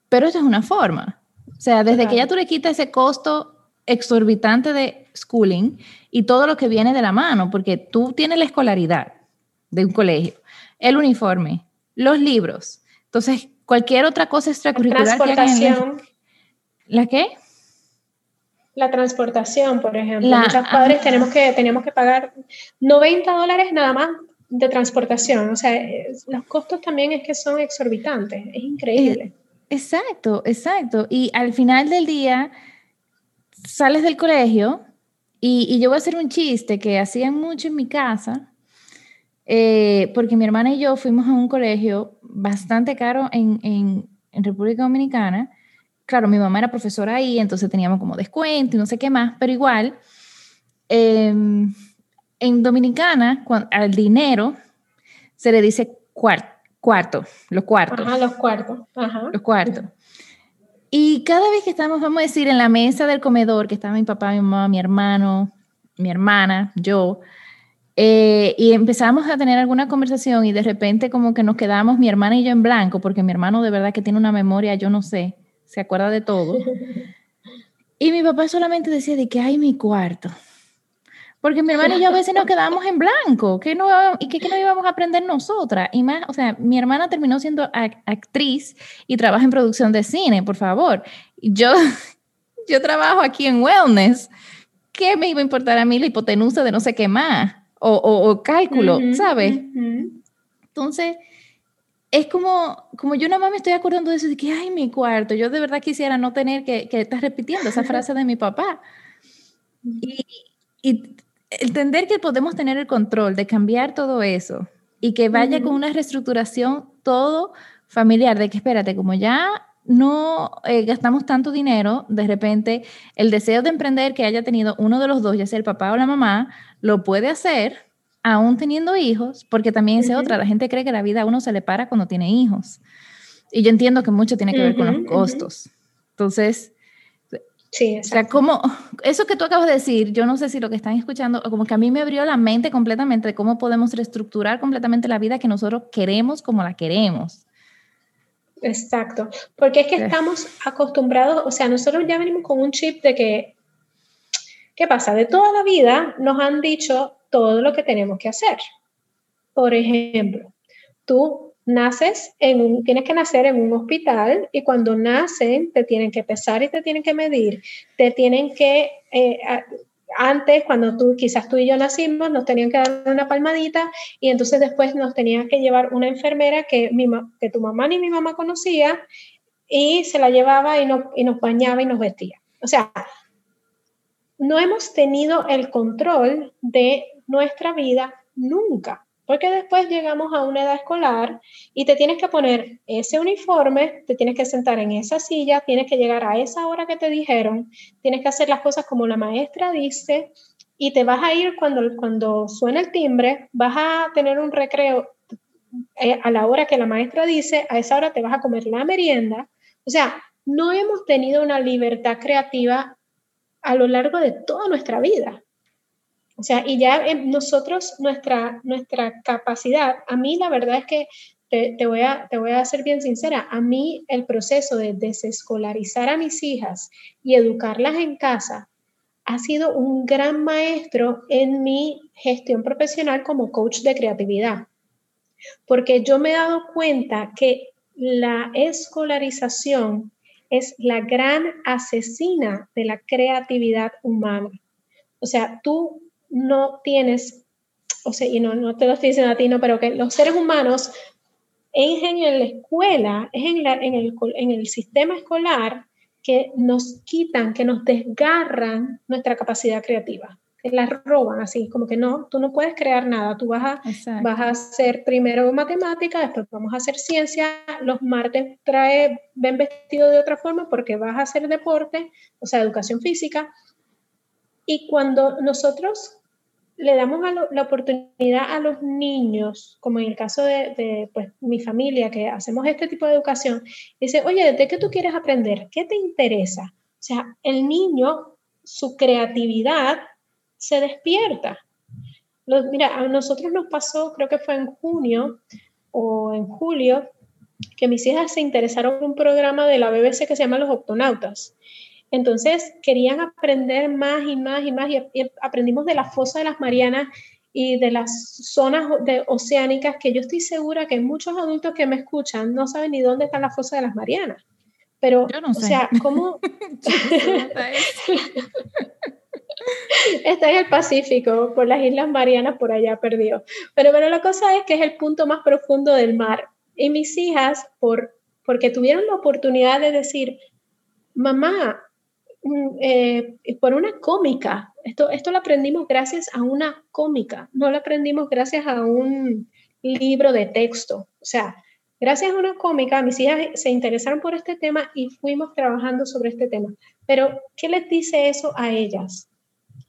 pero esa es una forma. O sea, desde que ya tú le quitas ese costo exorbitante de schooling y todo lo que viene de la mano, porque tú tienes la escolaridad de un colegio, el uniforme, los libros. Entonces, cualquier otra cosa extracurricular. La transportación. ¿La qué? La transportación, por ejemplo. Muchos padres tenemos que, tenemos que pagar 90 dólares nada más de transportación. O sea, los costos también es que son exorbitantes. Es increíble. Eh, exacto, exacto. Y al final del día, sales del colegio y, yo voy a hacer un chiste que hacían mucho en mi casa, eh, porque mi hermana y yo fuimos a un colegio bastante caro en, en, en República Dominicana claro, mi mamá era profesora ahí, entonces teníamos como descuento y no sé qué más, pero igual, em, en Dominicana, al dinero se le dice cuarto, los cuartos. Ajá, los cuartos. Ajá. Los cuartos. Y cada vez que estamos, vamos a decir, en la mesa del comedor, que estaba mi papá, mi mamá, mi hermano, mi hermana, yo, eh, y empezamos a tener alguna conversación y de repente como que nos quedamos mi hermana y yo en blanco, porque mi hermano de verdad que tiene una memoria, yo no sé, se acuerda de todo. Y mi papá solamente decía de que hay mi cuarto. Porque mi hermana y yo a veces nos quedábamos en blanco, que no, y que, no íbamos a aprender nosotras. Y más, o sea, mi hermana terminó siendo actriz y trabaja en producción de cine, por favor. Yo, yo trabajo aquí en wellness. ¿Qué me iba a importar a mí la hipotenusa de no sé qué más? O, cálculo, ¿sabes? Entonces, es como, como yo nada más me estoy acordando de eso, de que, ay, mi cuarto, yo de verdad quisiera no tener que, que estar repitiendo esa frase de mi papá. Y, y entender que podemos tener el control de cambiar todo eso y que vaya con una reestructuración todo familiar, de que espérate, como ya no eh, gastamos tanto dinero, de repente el deseo de emprender que haya tenido uno de los dos, ya sea el papá o la mamá, lo puede hacer aún teniendo hijos, porque también es otra, la gente cree que la vida a uno se le para cuando tiene hijos. Y yo entiendo que mucho tiene que ver con los costos. Entonces, Sí, o sea, como eso que tú acabas de decir, yo no sé si lo que están escuchando, como que a mí me abrió la mente completamente de cómo podemos reestructurar completamente la vida que nosotros queremos como la queremos. Exacto, porque es que estamos acostumbrados, o sea, nosotros ya venimos con un chip de que, ¿qué pasa? De toda la vida nos han dicho todo lo que tenemos que hacer. Por ejemplo, tú naces en un, tienes que nacer en un hospital y cuando nacen te tienen que pesar y te tienen que medir, te tienen que, eh, antes cuando tú, quizás tú y yo nacimos, nos tenían que dar una palmadita y entonces después nos tenían que llevar una enfermera que, mi, que tu mamá ni mi mamá conocía y se la llevaba y, y nos bañaba y nos vestía. O sea, no hemos tenido el control de nuestra vida nunca. Porque después llegamos a una edad escolar y te tienes que poner ese uniforme, te tienes que sentar en esa silla, tienes que llegar a esa hora que te dijeron, tienes que hacer las cosas como la maestra dice y te vas a ir cuando, cuando suena el timbre, vas a tener un recreo eh, a la hora que la maestra dice, a esa hora te vas a comer la merienda. O sea, no hemos tenido una libertad creativa a lo largo de toda nuestra vida. O sea, y ya nosotros, nuestra, nuestra capacidad, a mí la verdad es que te, voy a, te voy a ser bien sincera, a mí el proceso de desescolarizar a mis hijas y educarlas en casa ha sido un gran maestro en mi gestión profesional como coach de creatividad. Porque yo me he dado cuenta que la escolarización es la gran asesina de la creatividad humana. O sea, tú no tienes, o sea, y no, no te lo estoy diciendo a ti, no, pero que los seres humanos, en ingenio en la escuela, es en, en, el, en el sistema escolar que nos quitan, que nos desgarran nuestra capacidad creativa, que la roban así, como que no, tú no puedes crear nada, tú vas a, vas a hacer primero matemática, después vamos a hacer ciencia, los martes trae, ven vestido de otra forma porque vas a hacer deporte, o sea, educación física, y cuando nosotros le damos la oportunidad a los niños, como en el caso de, pues, mi familia, que hacemos este tipo de educación, dice, oye, ¿de qué tú quieres aprender? ¿Qué te interesa? O sea, el niño, su creatividad se despierta. mira, a nosotros nos pasó, creo que fue en junio o en julio, que mis hijas se interesaron en un programa de la BBC que se llama Los Octonautas. Entonces querían aprender más y más y más y, aprendimos de la fosa de las Marianas y de las zonas oceánicas que yo estoy segura que muchos adultos que me escuchan no saben ni dónde está la fosa de las Marianas. Pero, o sea, ¿cómo? está en el Pacífico, por las Islas Marianas, por allá perdido. Pero, pero la cosa es que es el punto más profundo del mar. Y mis hijas, por, porque tuvieron la oportunidad de decir, mamá, eh, por una cómica. Esto, esto lo aprendimos gracias a una cómica, no lo aprendimos gracias a un libro de texto. O sea, gracias a una cómica, mis hijas se interesaron por este tema y fuimos trabajando sobre este tema. Pero, ¿qué les dice eso a ellas?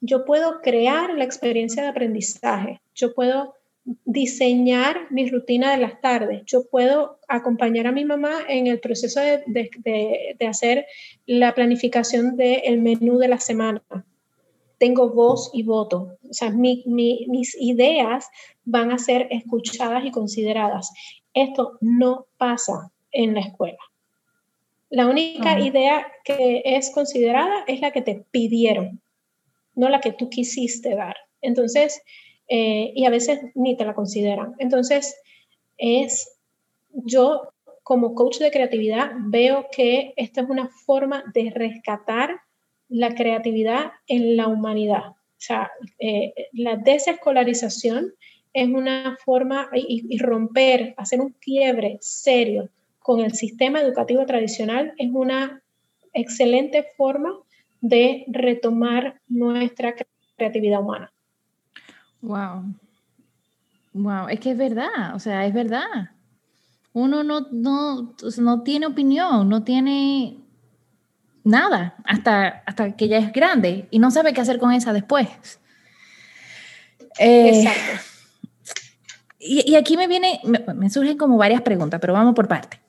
Yo puedo crear la experiencia de aprendizaje, yo puedo diseñar mi rutina de las tardes. Yo puedo acompañar a mi mamá en el proceso de, hacer la planificación del menú de la semana. Tengo voz y voto. O sea, mis ideas van a ser escuchadas y consideradas. Esto no pasa en la escuela. La única idea que es considerada es la que te pidieron, no la que tú quisiste dar. Entonces, eh, y a veces ni te la consideran. Entonces, es yo como coach de creatividad veo que esta es una forma de rescatar la creatividad en la humanidad. O sea, eh, la desescolarización es una forma y, romper, hacer un quiebre serio con el sistema educativo tradicional es una excelente forma de retomar nuestra creatividad humana. Wow. Wow, es que es verdad, o sea, es verdad. Uno no, no, no tiene opinión, no tiene nada hasta, hasta que ya es grande y no sabe qué hacer con esa después. Eh, Exacto. Y, aquí me viene, me, surgen como varias preguntas, pero vamos por parte.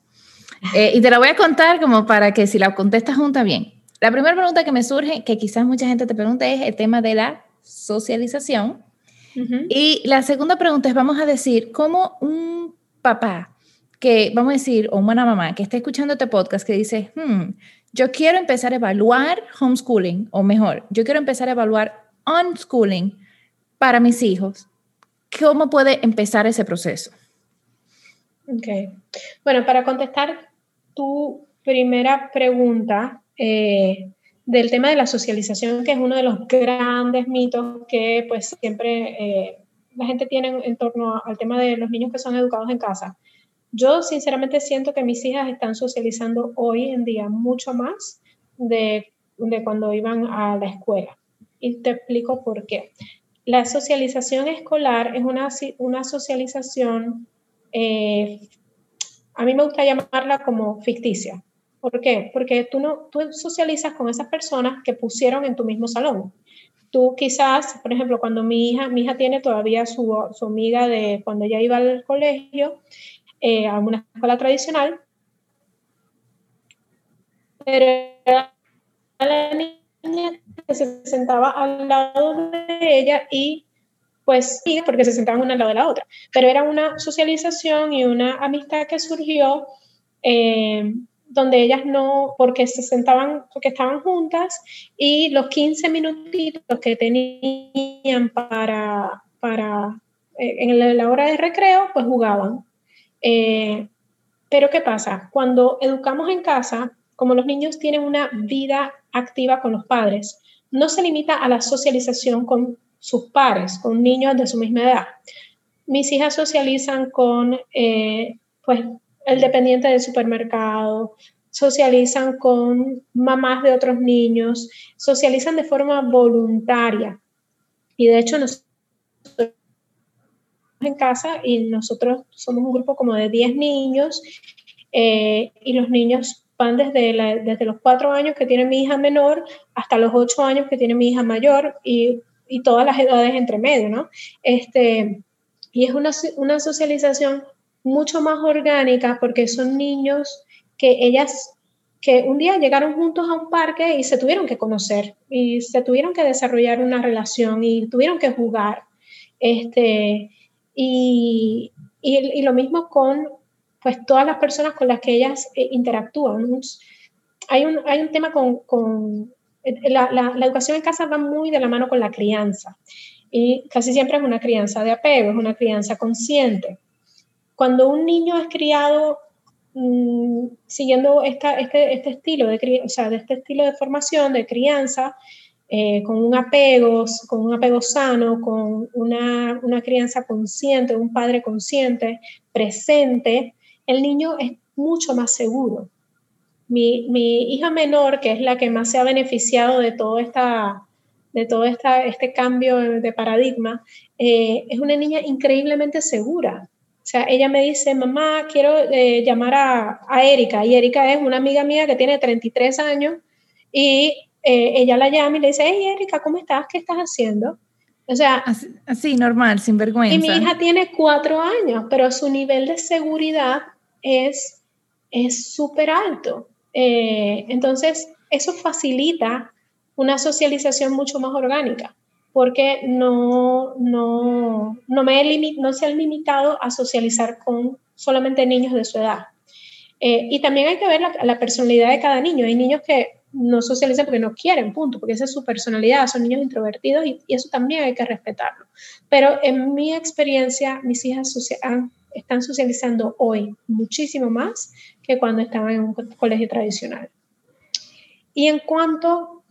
Eh, y te la voy a contar como para que si la contestas junta bien. La primera pregunta que me surge, que quizás mucha gente te pregunte, es el tema de la socialización. Y la segunda pregunta es, vamos a decir, ¿cómo un papá que, vamos a decir, o una mamá que está escuchando este podcast que dice, hmm, yo quiero empezar a evaluar homeschooling, o mejor, yo quiero empezar a evaluar unschooling para mis hijos, ¿cómo puede empezar ese proceso? Ok. Bueno, para contestar tu primera pregunta eh, del tema de la socialización, que es uno de los grandes mitos que pues siempre eh, la gente tiene en torno al tema de los niños que son educados en casa. Yo sinceramente siento que mis hijas están socializando hoy en día mucho más de, cuando iban a la escuela. Y te explico por qué. La socialización escolar es una, una socialización, eh, a mí me gusta llamarla como ficticia. ¿Por qué? Porque tú, no, tú socializas con esas personas que pusieron en tu mismo salón. Tú quizás, por ejemplo, cuando mi hija, mi hija tiene todavía su, su amiga de cuando ella iba al colegio, eh, a una escuela tradicional, pero la niña que se sentaba al lado de ella y pues sí, porque se sentaban una al lado de la otra, pero era una socialización y una amistad que surgió eh, donde ellas no, porque se sentaban, porque estaban juntas y los 15 minutitos que tenían para, para eh, en la hora de recreo, pues jugaban. Eh, pero ¿qué pasa? Cuando educamos en casa, como los niños tienen una vida activa con los padres, no se limita a la socialización con sus pares, con niños de su misma edad. Mis hijas socializan con eh, pues, el dependiente del supermercado, socializan con mamás de otros niños, socializan de forma voluntaria. Y de hecho nosotros en casa y nosotros somos un grupo como de 10 niños eh, y los niños van desde, desde los cuatro años que tiene mi hija menor hasta los ocho años que tiene mi hija mayor y, y todas las edades entre medio, ¿no? Este, y es una, una socialización mucho más orgánica porque son niños que ellas que un día llegaron juntos a un parque y se tuvieron que conocer y se tuvieron que desarrollar una relación y tuvieron que jugar. Este, y, y, lo mismo con pues todas las personas con las que ellas eh, interactúan. Hay un, hay un tema con, con la, la, educación en casa va muy de la mano con la crianza y casi siempre es una crianza de apego, es una crianza consciente. Cuando un niño es criado mm, siguiendo este, este, estilo de, o sea, de este estilo de formación, de crianza, eh, con un apego, con un apego sano, con una, una crianza consciente, un padre consciente, presente, el niño es mucho más seguro. Mi, hija menor, que es la que más se ha beneficiado de todo, esta, de todo esta, este cambio de paradigma, eh, es una niña increíblemente segura. O sea, ella me dice, mamá, quiero eh, llamar a, a, Erika. Y Erika es una amiga mía que tiene 33 años y eh, ella la llama y le dice, hey Erika, ¿cómo estás? ¿Qué estás haciendo? O sea, así, normal, sin vergüenza. Y mi hija tiene cuatro años, pero su nivel de seguridad es súper alto. Eh, entonces, eso facilita una socialización mucho más orgánica, porque no, no, no, me no se han limitado a socializar con solamente niños de su edad. Eh, y también hay que ver la, personalidad de cada niño. Hay niños que no socializan porque no quieren, punto, porque esa es su personalidad, son niños introvertidos y, y eso también hay que respetarlo. Pero en mi experiencia, mis hijas han están socializando hoy muchísimo más que cuando estaban en un colegio tradicional. Y en cuanto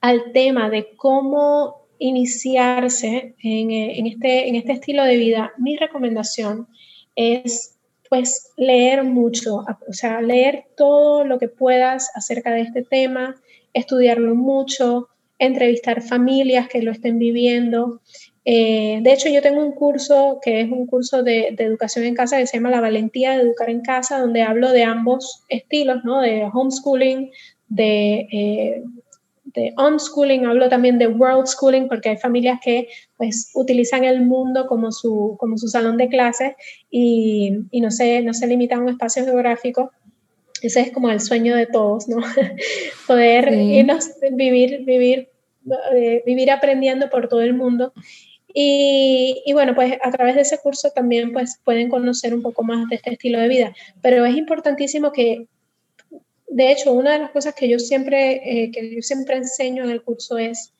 al tema de cómo iniciarse en, este, en este estilo de vida, mi recomendación es pues leer mucho, o sea, leer todo lo que puedas acerca de este tema, estudiarlo mucho, entrevistar familias que lo estén viviendo. Eh, de hecho, yo tengo un curso que es un curso de, educación en casa que se llama La valentía de educar en casa, donde hablo de ambos estilos, ¿no? De homeschooling, de eh, de unschooling, hablo también de world schooling, porque hay familias que pues utilizan el mundo como su, como su salón de clases y, y no, se, no se limitan a un espacio geográfico. Ese es como el sueño de todos, ¿no? Poder irnos, vivir, vivir, eh, vivir aprendiendo por todo el mundo. Y, y, bueno, pues a través de ese curso también pues pueden conocer un poco más de este estilo de vida. Pero es importantísimo que de hecho, una de las cosas que yo siempre, eh, que yo siempre enseño en el curso es,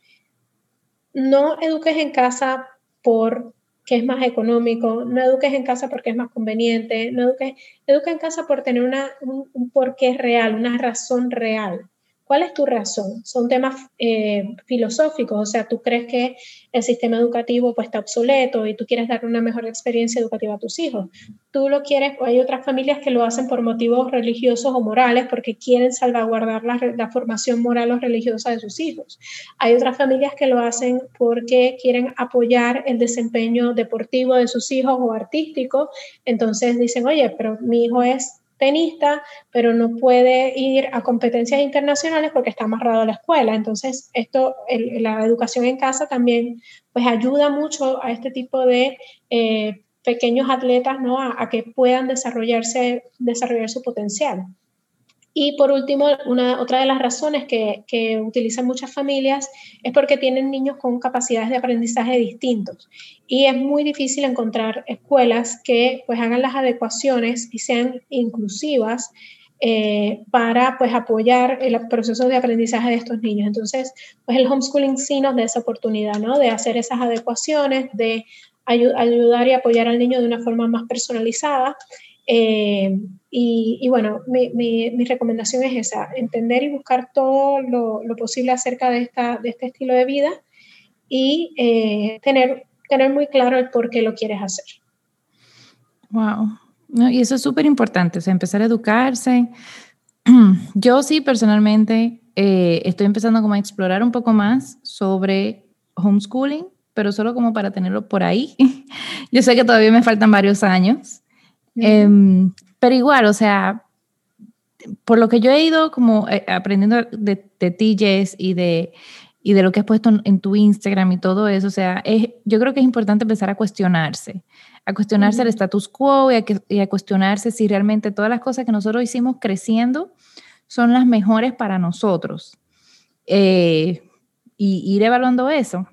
no eduques en casa por que es más económico, no eduques en casa porque es más conveniente, no eduques, educa en casa por tener una, un, un porqué real, una razón real. ¿Cuál es tu razón? Son temas eh, filosóficos, o sea, tú crees que el sistema educativo pues, está obsoleto y tú quieres dar una mejor experiencia educativa a tus hijos. Tú lo quieres, hay otras familias que lo hacen por motivos religiosos o morales porque quieren salvaguardar la, la formación moral o religiosa de sus hijos. Hay otras familias que lo hacen porque quieren apoyar el desempeño deportivo de sus hijos o artístico. Entonces dicen, oye, pero mi hijo es tenista, pero no puede ir a competencias internacionales porque está amarrado a la escuela. Entonces, esto, la educación en casa también, pues ayuda mucho a este tipo de eh, pequeños atletas, ¿no? A, a, que puedan desarrollarse, desarrollar su potencial. Y por último, otra de las razones que, que, utilizan muchas familias es porque tienen niños con capacidades de aprendizaje distintos. Y es muy difícil encontrar escuelas que pues hagan las adecuaciones y sean inclusivas eh, para pues apoyar el proceso de aprendizaje de estos niños. Entonces, pues el homeschooling sí nos da esa oportunidad, ¿no? De hacer esas adecuaciones, de ayudar y apoyar al niño de una forma más personalizada. Eh, y, bueno, mi, recomendación es esa, entender y buscar todo lo, posible acerca de, esta, de este estilo de vida y eh, tener, tener muy claro el por qué lo quieres hacer. Wow. y eso es súper importante, o sea, empezar a educarse. Yo sí, personalmente, eh, estoy empezando como a explorar un poco más sobre homeschooling, pero solo como para tenerlo por ahí. Yo sé que todavía me faltan varios años, Em, pero igual, o sea, por lo que yo he ido como eh, aprendiendo de, de ti, Jess, y de, y de lo que has puesto en, tu Instagram y todo eso, o sea, es, yo creo que es importante empezar a cuestionarse, a cuestionarse el status quo y a, y a, cuestionarse si realmente todas las cosas que nosotros hicimos creciendo son las mejores para nosotros. Eh, y ir evaluando eso.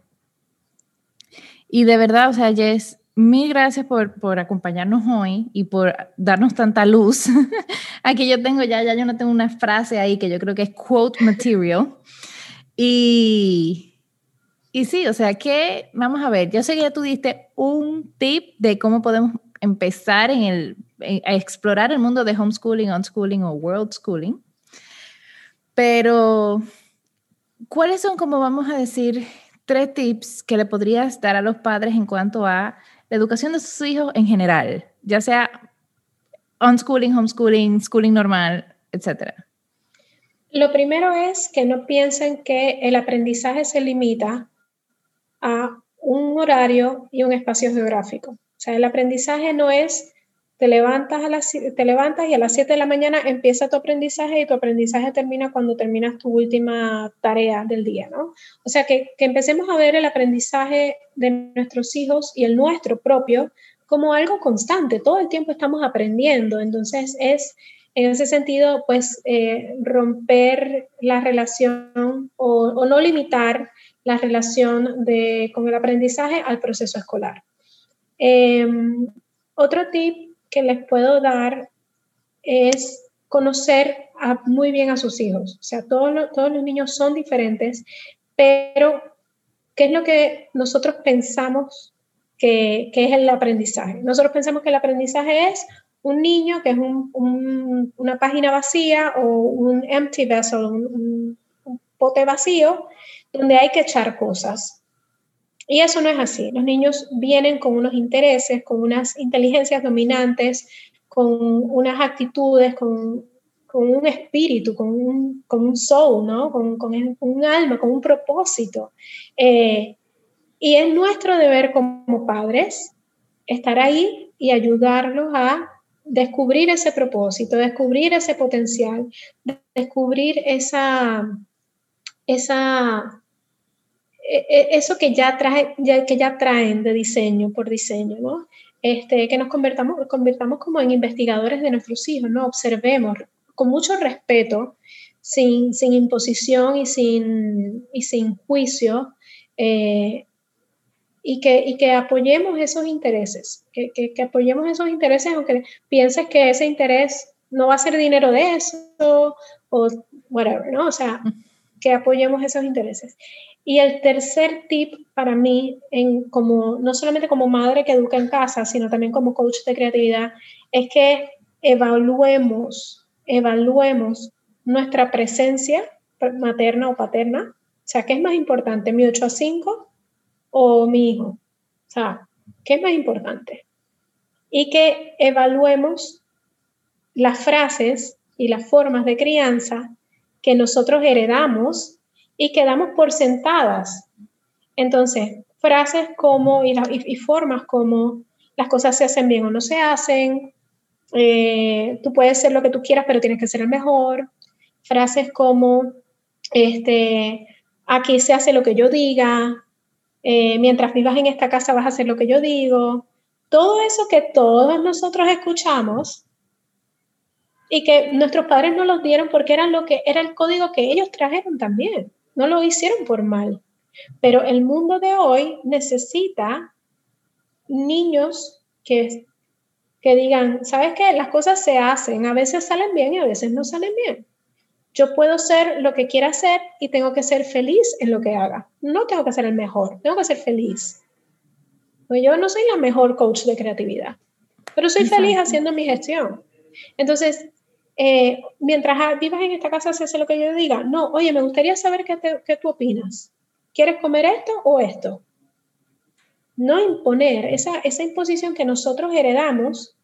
Y de verdad, o sea, Jess, Mil gracias por, por, acompañarnos hoy y por darnos tanta luz. Aquí yo tengo ya, ya yo no tengo una frase ahí que yo creo que es quote material. Y, y sí, o sea que, vamos a ver, yo sé que ya tú diste un tip de cómo podemos empezar en el, a explorar el mundo de homeschooling, unschooling o world schooling. Pero, ¿cuáles son, como vamos a decir, tres tips que le podrías dar a los padres en cuanto a la educación de sus hijos en general, ya sea unschooling, homeschooling, schooling normal, etc. Lo primero es que no piensen que el aprendizaje se limita a un horario y un espacio geográfico. O sea, el aprendizaje no es te levantas, a las, te levantas y a las 7 de la mañana empieza tu aprendizaje y tu aprendizaje termina cuando terminas tu última tarea del día, ¿no? O sea, que, que empecemos a ver el aprendizaje de nuestros hijos y el nuestro propio como algo constante, todo el tiempo estamos aprendiendo, entonces es en ese sentido, pues eh, romper la relación o, o, no limitar la relación de, con el aprendizaje al proceso escolar. Eh, otro tip que les puedo dar es conocer muy bien a sus hijos. O sea, todos, todos los niños son diferentes, pero ¿qué es lo que nosotros pensamos que, es el aprendizaje? Nosotros pensamos que el aprendizaje es un niño que es una página vacía o un empty vessel, un, un pote vacío, donde hay que echar cosas. Y eso no es así. Los niños vienen con unos intereses, con unas inteligencias dominantes, con unas actitudes, con, un espíritu, con un, con un soul, ¿no? Con, un alma, con un propósito. Eh, y es nuestro deber como padres estar ahí y ayudarlos a descubrir ese propósito, descubrir ese potencial, descubrir esa, esa, eso que ya, trae, que ya traen de diseño por diseño, ¿no? Este, que nos convertamos, convirtamos como en investigadores de nuestros hijos, ¿no? Observemos con mucho respeto, sin, sin imposición y sin, y sin juicio, eh, y que, y que apoyemos esos intereses, que, que, que, apoyemos esos intereses aunque pienses que ese interés no va a ser dinero de eso o whatever, ¿no? O sea, que apoyemos esos intereses. Y el tercer tip para mí, en como, no solamente como madre que educa en casa, sino también como coach de creatividad, es que evaluemos, evaluemos nuestra presencia materna o paterna. O sea, ¿qué es más importante, mi 8 a 5 o mi hijo? O sea, ¿qué es más importante? Y que evaluemos las frases y las formas de crianza que nosotros heredamos y quedamos por sentadas. Entonces, frases como y, formas como las cosas se hacen bien o no se hacen, eh, tú puedes ser lo que tú quieras, pero tienes que ser el mejor. Frases como, este, aquí se hace lo que yo diga, eh, mientras vivas en esta casa vas a hacer lo que yo digo. Todo eso que todos nosotros escuchamos y que nuestros padres no los dieron porque eran lo que era el código que ellos trajeron también no lo hicieron por mal. Pero el mundo de hoy necesita niños que, que digan, ¿sabes qué? Las cosas se hacen, a veces salen bien y a veces no salen bien. Yo puedo ser lo que quiera ser y tengo que ser feliz en lo que haga. No tengo que ser el mejor, tengo que ser feliz. Pues yo no soy la mejor coach de creatividad, pero soy feliz haciendo mi gestión. Entonces, eh, mientras vivas en esta casa se hace lo que yo diga. No, oye, me gustaría saber qué, tú opinas. ¿Quieres comer esto o esto? No imponer esa, esa imposición que nosotros heredamos,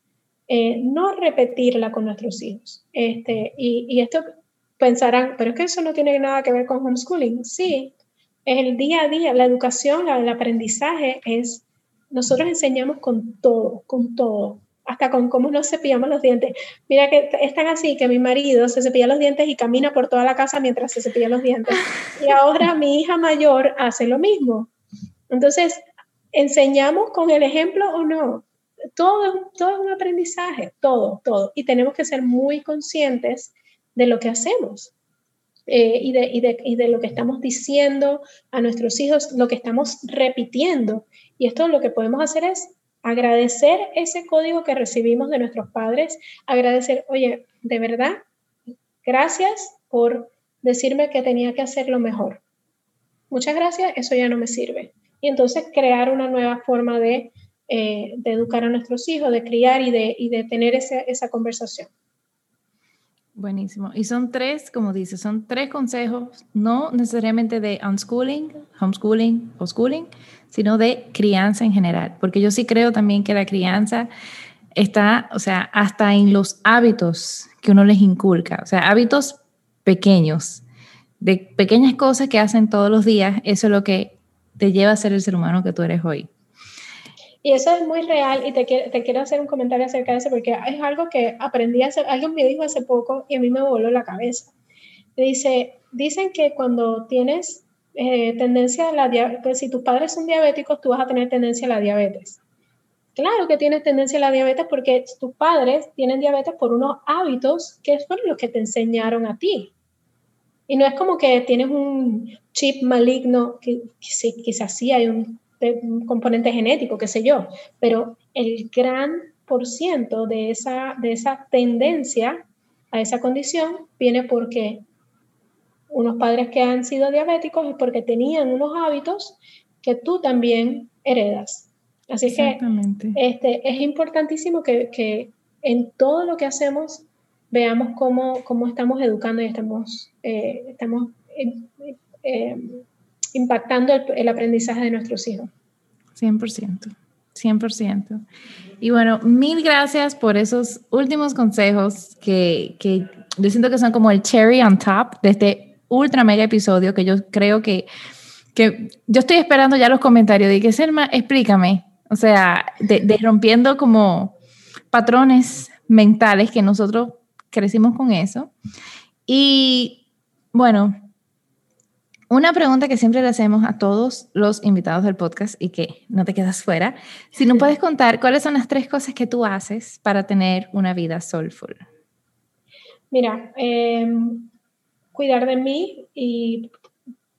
eh, no repetirla con nuestros hijos. Este, y, y, esto pensarán, pero es que eso no tiene nada que ver con homeschooling. Sí, el día a día, la educación, el aprendizaje es, nosotros enseñamos con todo, con todo hasta con cómo nos cepillamos los dientes. Mira que es tan así que mi marido se cepilla los dientes y camina por toda la casa mientras se cepilla los dientes. Y ahora mi hija mayor hace lo mismo. Entonces, ¿enseñamos con el ejemplo o no? Todo, todo es un aprendizaje, todo, todo. Y tenemos que ser muy conscientes de lo que hacemos. Eh, y, de, y, de, y de lo que estamos diciendo a nuestros hijos, lo que estamos repitiendo. Y esto lo que podemos hacer es agradecer ese código que recibimos de nuestros padres, agradecer, oye, de verdad, gracias por decirme que tenía que hacerlo mejor. Muchas gracias, eso ya no me sirve. Y entonces crear una nueva forma de, eh, educar a nuestros hijos, de criar y de, y de tener esa conversación. Buenísimo. Y son tres, como dices, son tres consejos, no necesariamente de unschooling, homeschooling o schooling, sino de crianza en general. Porque yo sí creo también que la crianza está, o sea, hasta en los hábitos que uno les inculca, o sea, hábitos pequeños, de pequeñas cosas que hacen todos los días, eso es lo que te lleva a ser el ser humano que tú eres hoy. Y eso es muy real y te, te quiero hacer un comentario acerca de eso porque es algo que aprendí, hace, alguien me dijo hace poco y a mí me voló la cabeza. Dice, dicen que cuando tienes eh, tendencia a la diabetes, pues si tus padres son diabéticos, tú vas a tener tendencia a la diabetes. Claro que tienes tendencia a la diabetes porque tus padres tienen diabetes por unos hábitos que fueron los que te enseñaron a ti. Y no es como que tienes un chip maligno, que, que quizás sí hay un componente genético, qué sé yo, pero el gran por ciento de esa, de esa tendencia a esa condición viene porque unos padres que han sido diabéticos es porque tenían unos hábitos que tú también heredas. Así que este, es importantísimo que, que, en todo lo que hacemos veamos cómo, cómo estamos educando y estamos, eh, estamos eh, eh, impactando el, aprendizaje de nuestros hijos. 100%, 100%. Y bueno, mil gracias por esos últimos consejos que, que yo siento que son como el cherry on top de este ultra mega episodio que yo creo que, que yo estoy esperando ya los comentarios de que Selma, explícame, o sea, de rompiendo como patrones mentales que nosotros crecimos con eso. Y bueno, una pregunta que siempre le hacemos a todos los invitados del podcast y que no te quedas fuera, si no puedes contar cuáles son las tres cosas que tú haces para tener una vida soulful. Mira, em, cuidar de mí y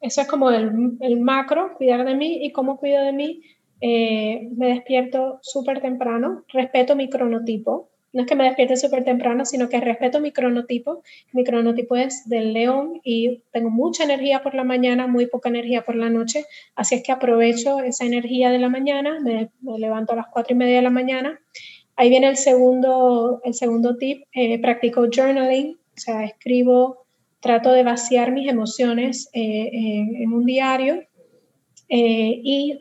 eso es como el, el, macro, cuidar de mí y cómo cuido de mí. Eh, me despierto súper temprano, respeto mi cronotipo, no es que me despierte súper temprano, sino que respeto mi cronotipo. Mi cronotipo es del león y tengo mucha energía por la mañana, muy poca energía por la noche. Así es que aprovecho esa energía de la mañana, me, levanto a las cuatro y media de la mañana. Ahí viene el segundo, el segundo tip, eh, practico journaling, o sea, escribo, trato de vaciar mis emociones eh, en, un diario eh, y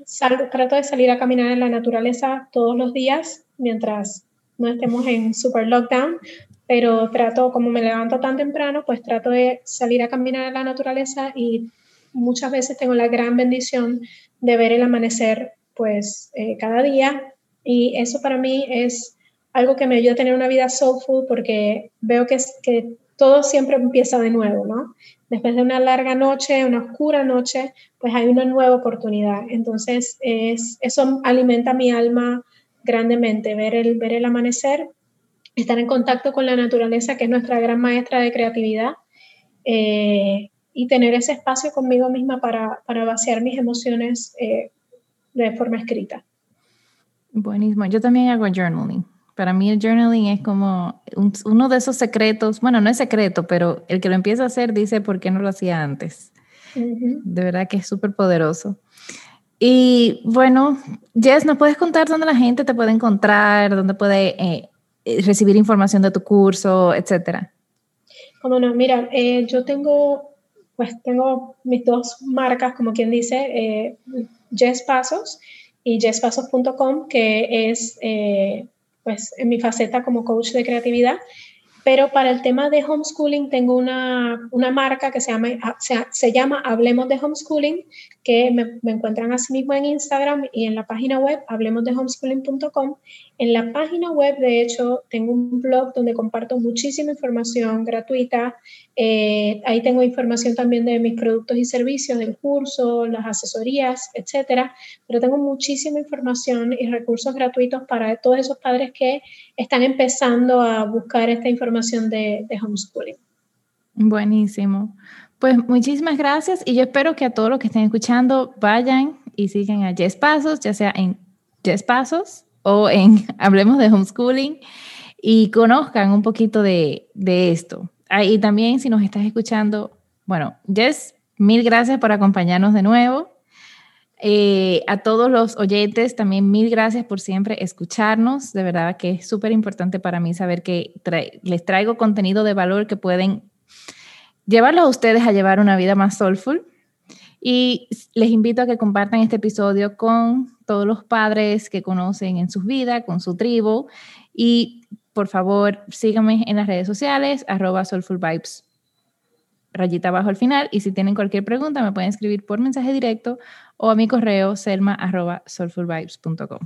trato de salir a caminar en la naturaleza todos los días mientras no estemos en super lockdown, pero trato, como me levanto tan temprano, pues trato de salir a caminar en la naturaleza y muchas veces tengo la gran bendición de ver el amanecer pues eh, cada día y eso para mí es algo que me ayuda a tener una vida soulful porque veo que, que todo siempre empieza de nuevo, ¿no? Después de una larga noche, una oscura noche, pues hay una nueva oportunidad. Entonces, es, eso alimenta mi alma grandemente, ver el, ver el amanecer, estar en contacto con la naturaleza, que es nuestra gran maestra de creatividad, eh, y tener ese espacio conmigo misma para, para vaciar mis emociones eh, de forma escrita. Buenísimo. Yo también hago journaling. Para mí el journaling es como uno de esos secretos, bueno, no es secreto, pero el que lo empieza a hacer dice por qué no lo hacía antes. De verdad que es súper poderoso. Y bueno, Jess, ¿nos puedes contar dónde la gente te puede encontrar, dónde puede eh, eh, recibir información de tu curso, etcétera? Cómo no, mira, eh, yo tengo, pues tengo mis dos marcas, como quien dice, eh, Jess Pasos y jesspasos.com, que es pues en mi faceta como coach de creatividad. Pero para el tema de homeschooling tengo una, una marca que se llama, se, se, llama Hablemos de Homeschooling, que me, me, encuentran así mismo en Instagram y en la página web hablemosdehomeschooling.com. En la página web, de hecho, tengo un blog donde comparto muchísima información gratuita. Eh, ahí tengo información también de mis productos y servicios, del curso, las asesorías, etcétera. Pero tengo muchísima información y recursos gratuitos para todos esos padres que están empezando a buscar esta información de, de homeschooling. Buenísimo. Pues muchísimas gracias y yo espero que a todos los que estén escuchando vayan y sigan a Jess Pasos, ya sea en Jess Pasos o en Hablemos de Homeschooling y conozcan un poquito de, de esto. Ah, y también si nos estás escuchando, bueno, Jess, mil gracias por acompañarnos de nuevo. Eh, a todos los oyentes, también mil gracias por siempre escucharnos. De verdad que es súper importante para mí saber que les traigo contenido de valor que pueden llevarlos a ustedes a llevar una vida más soulful. Y les invito a que compartan este episodio con todos los padres que conocen en sus vidas, con su tribu. Y por favor, síganme en las redes sociales, arroba rayita abajo al final. Y si tienen cualquier pregunta, me pueden escribir por mensaje directo o a mi correo selma arroba soulfulvibes.com.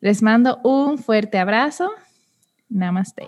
Les mando un fuerte abrazo. Namaste.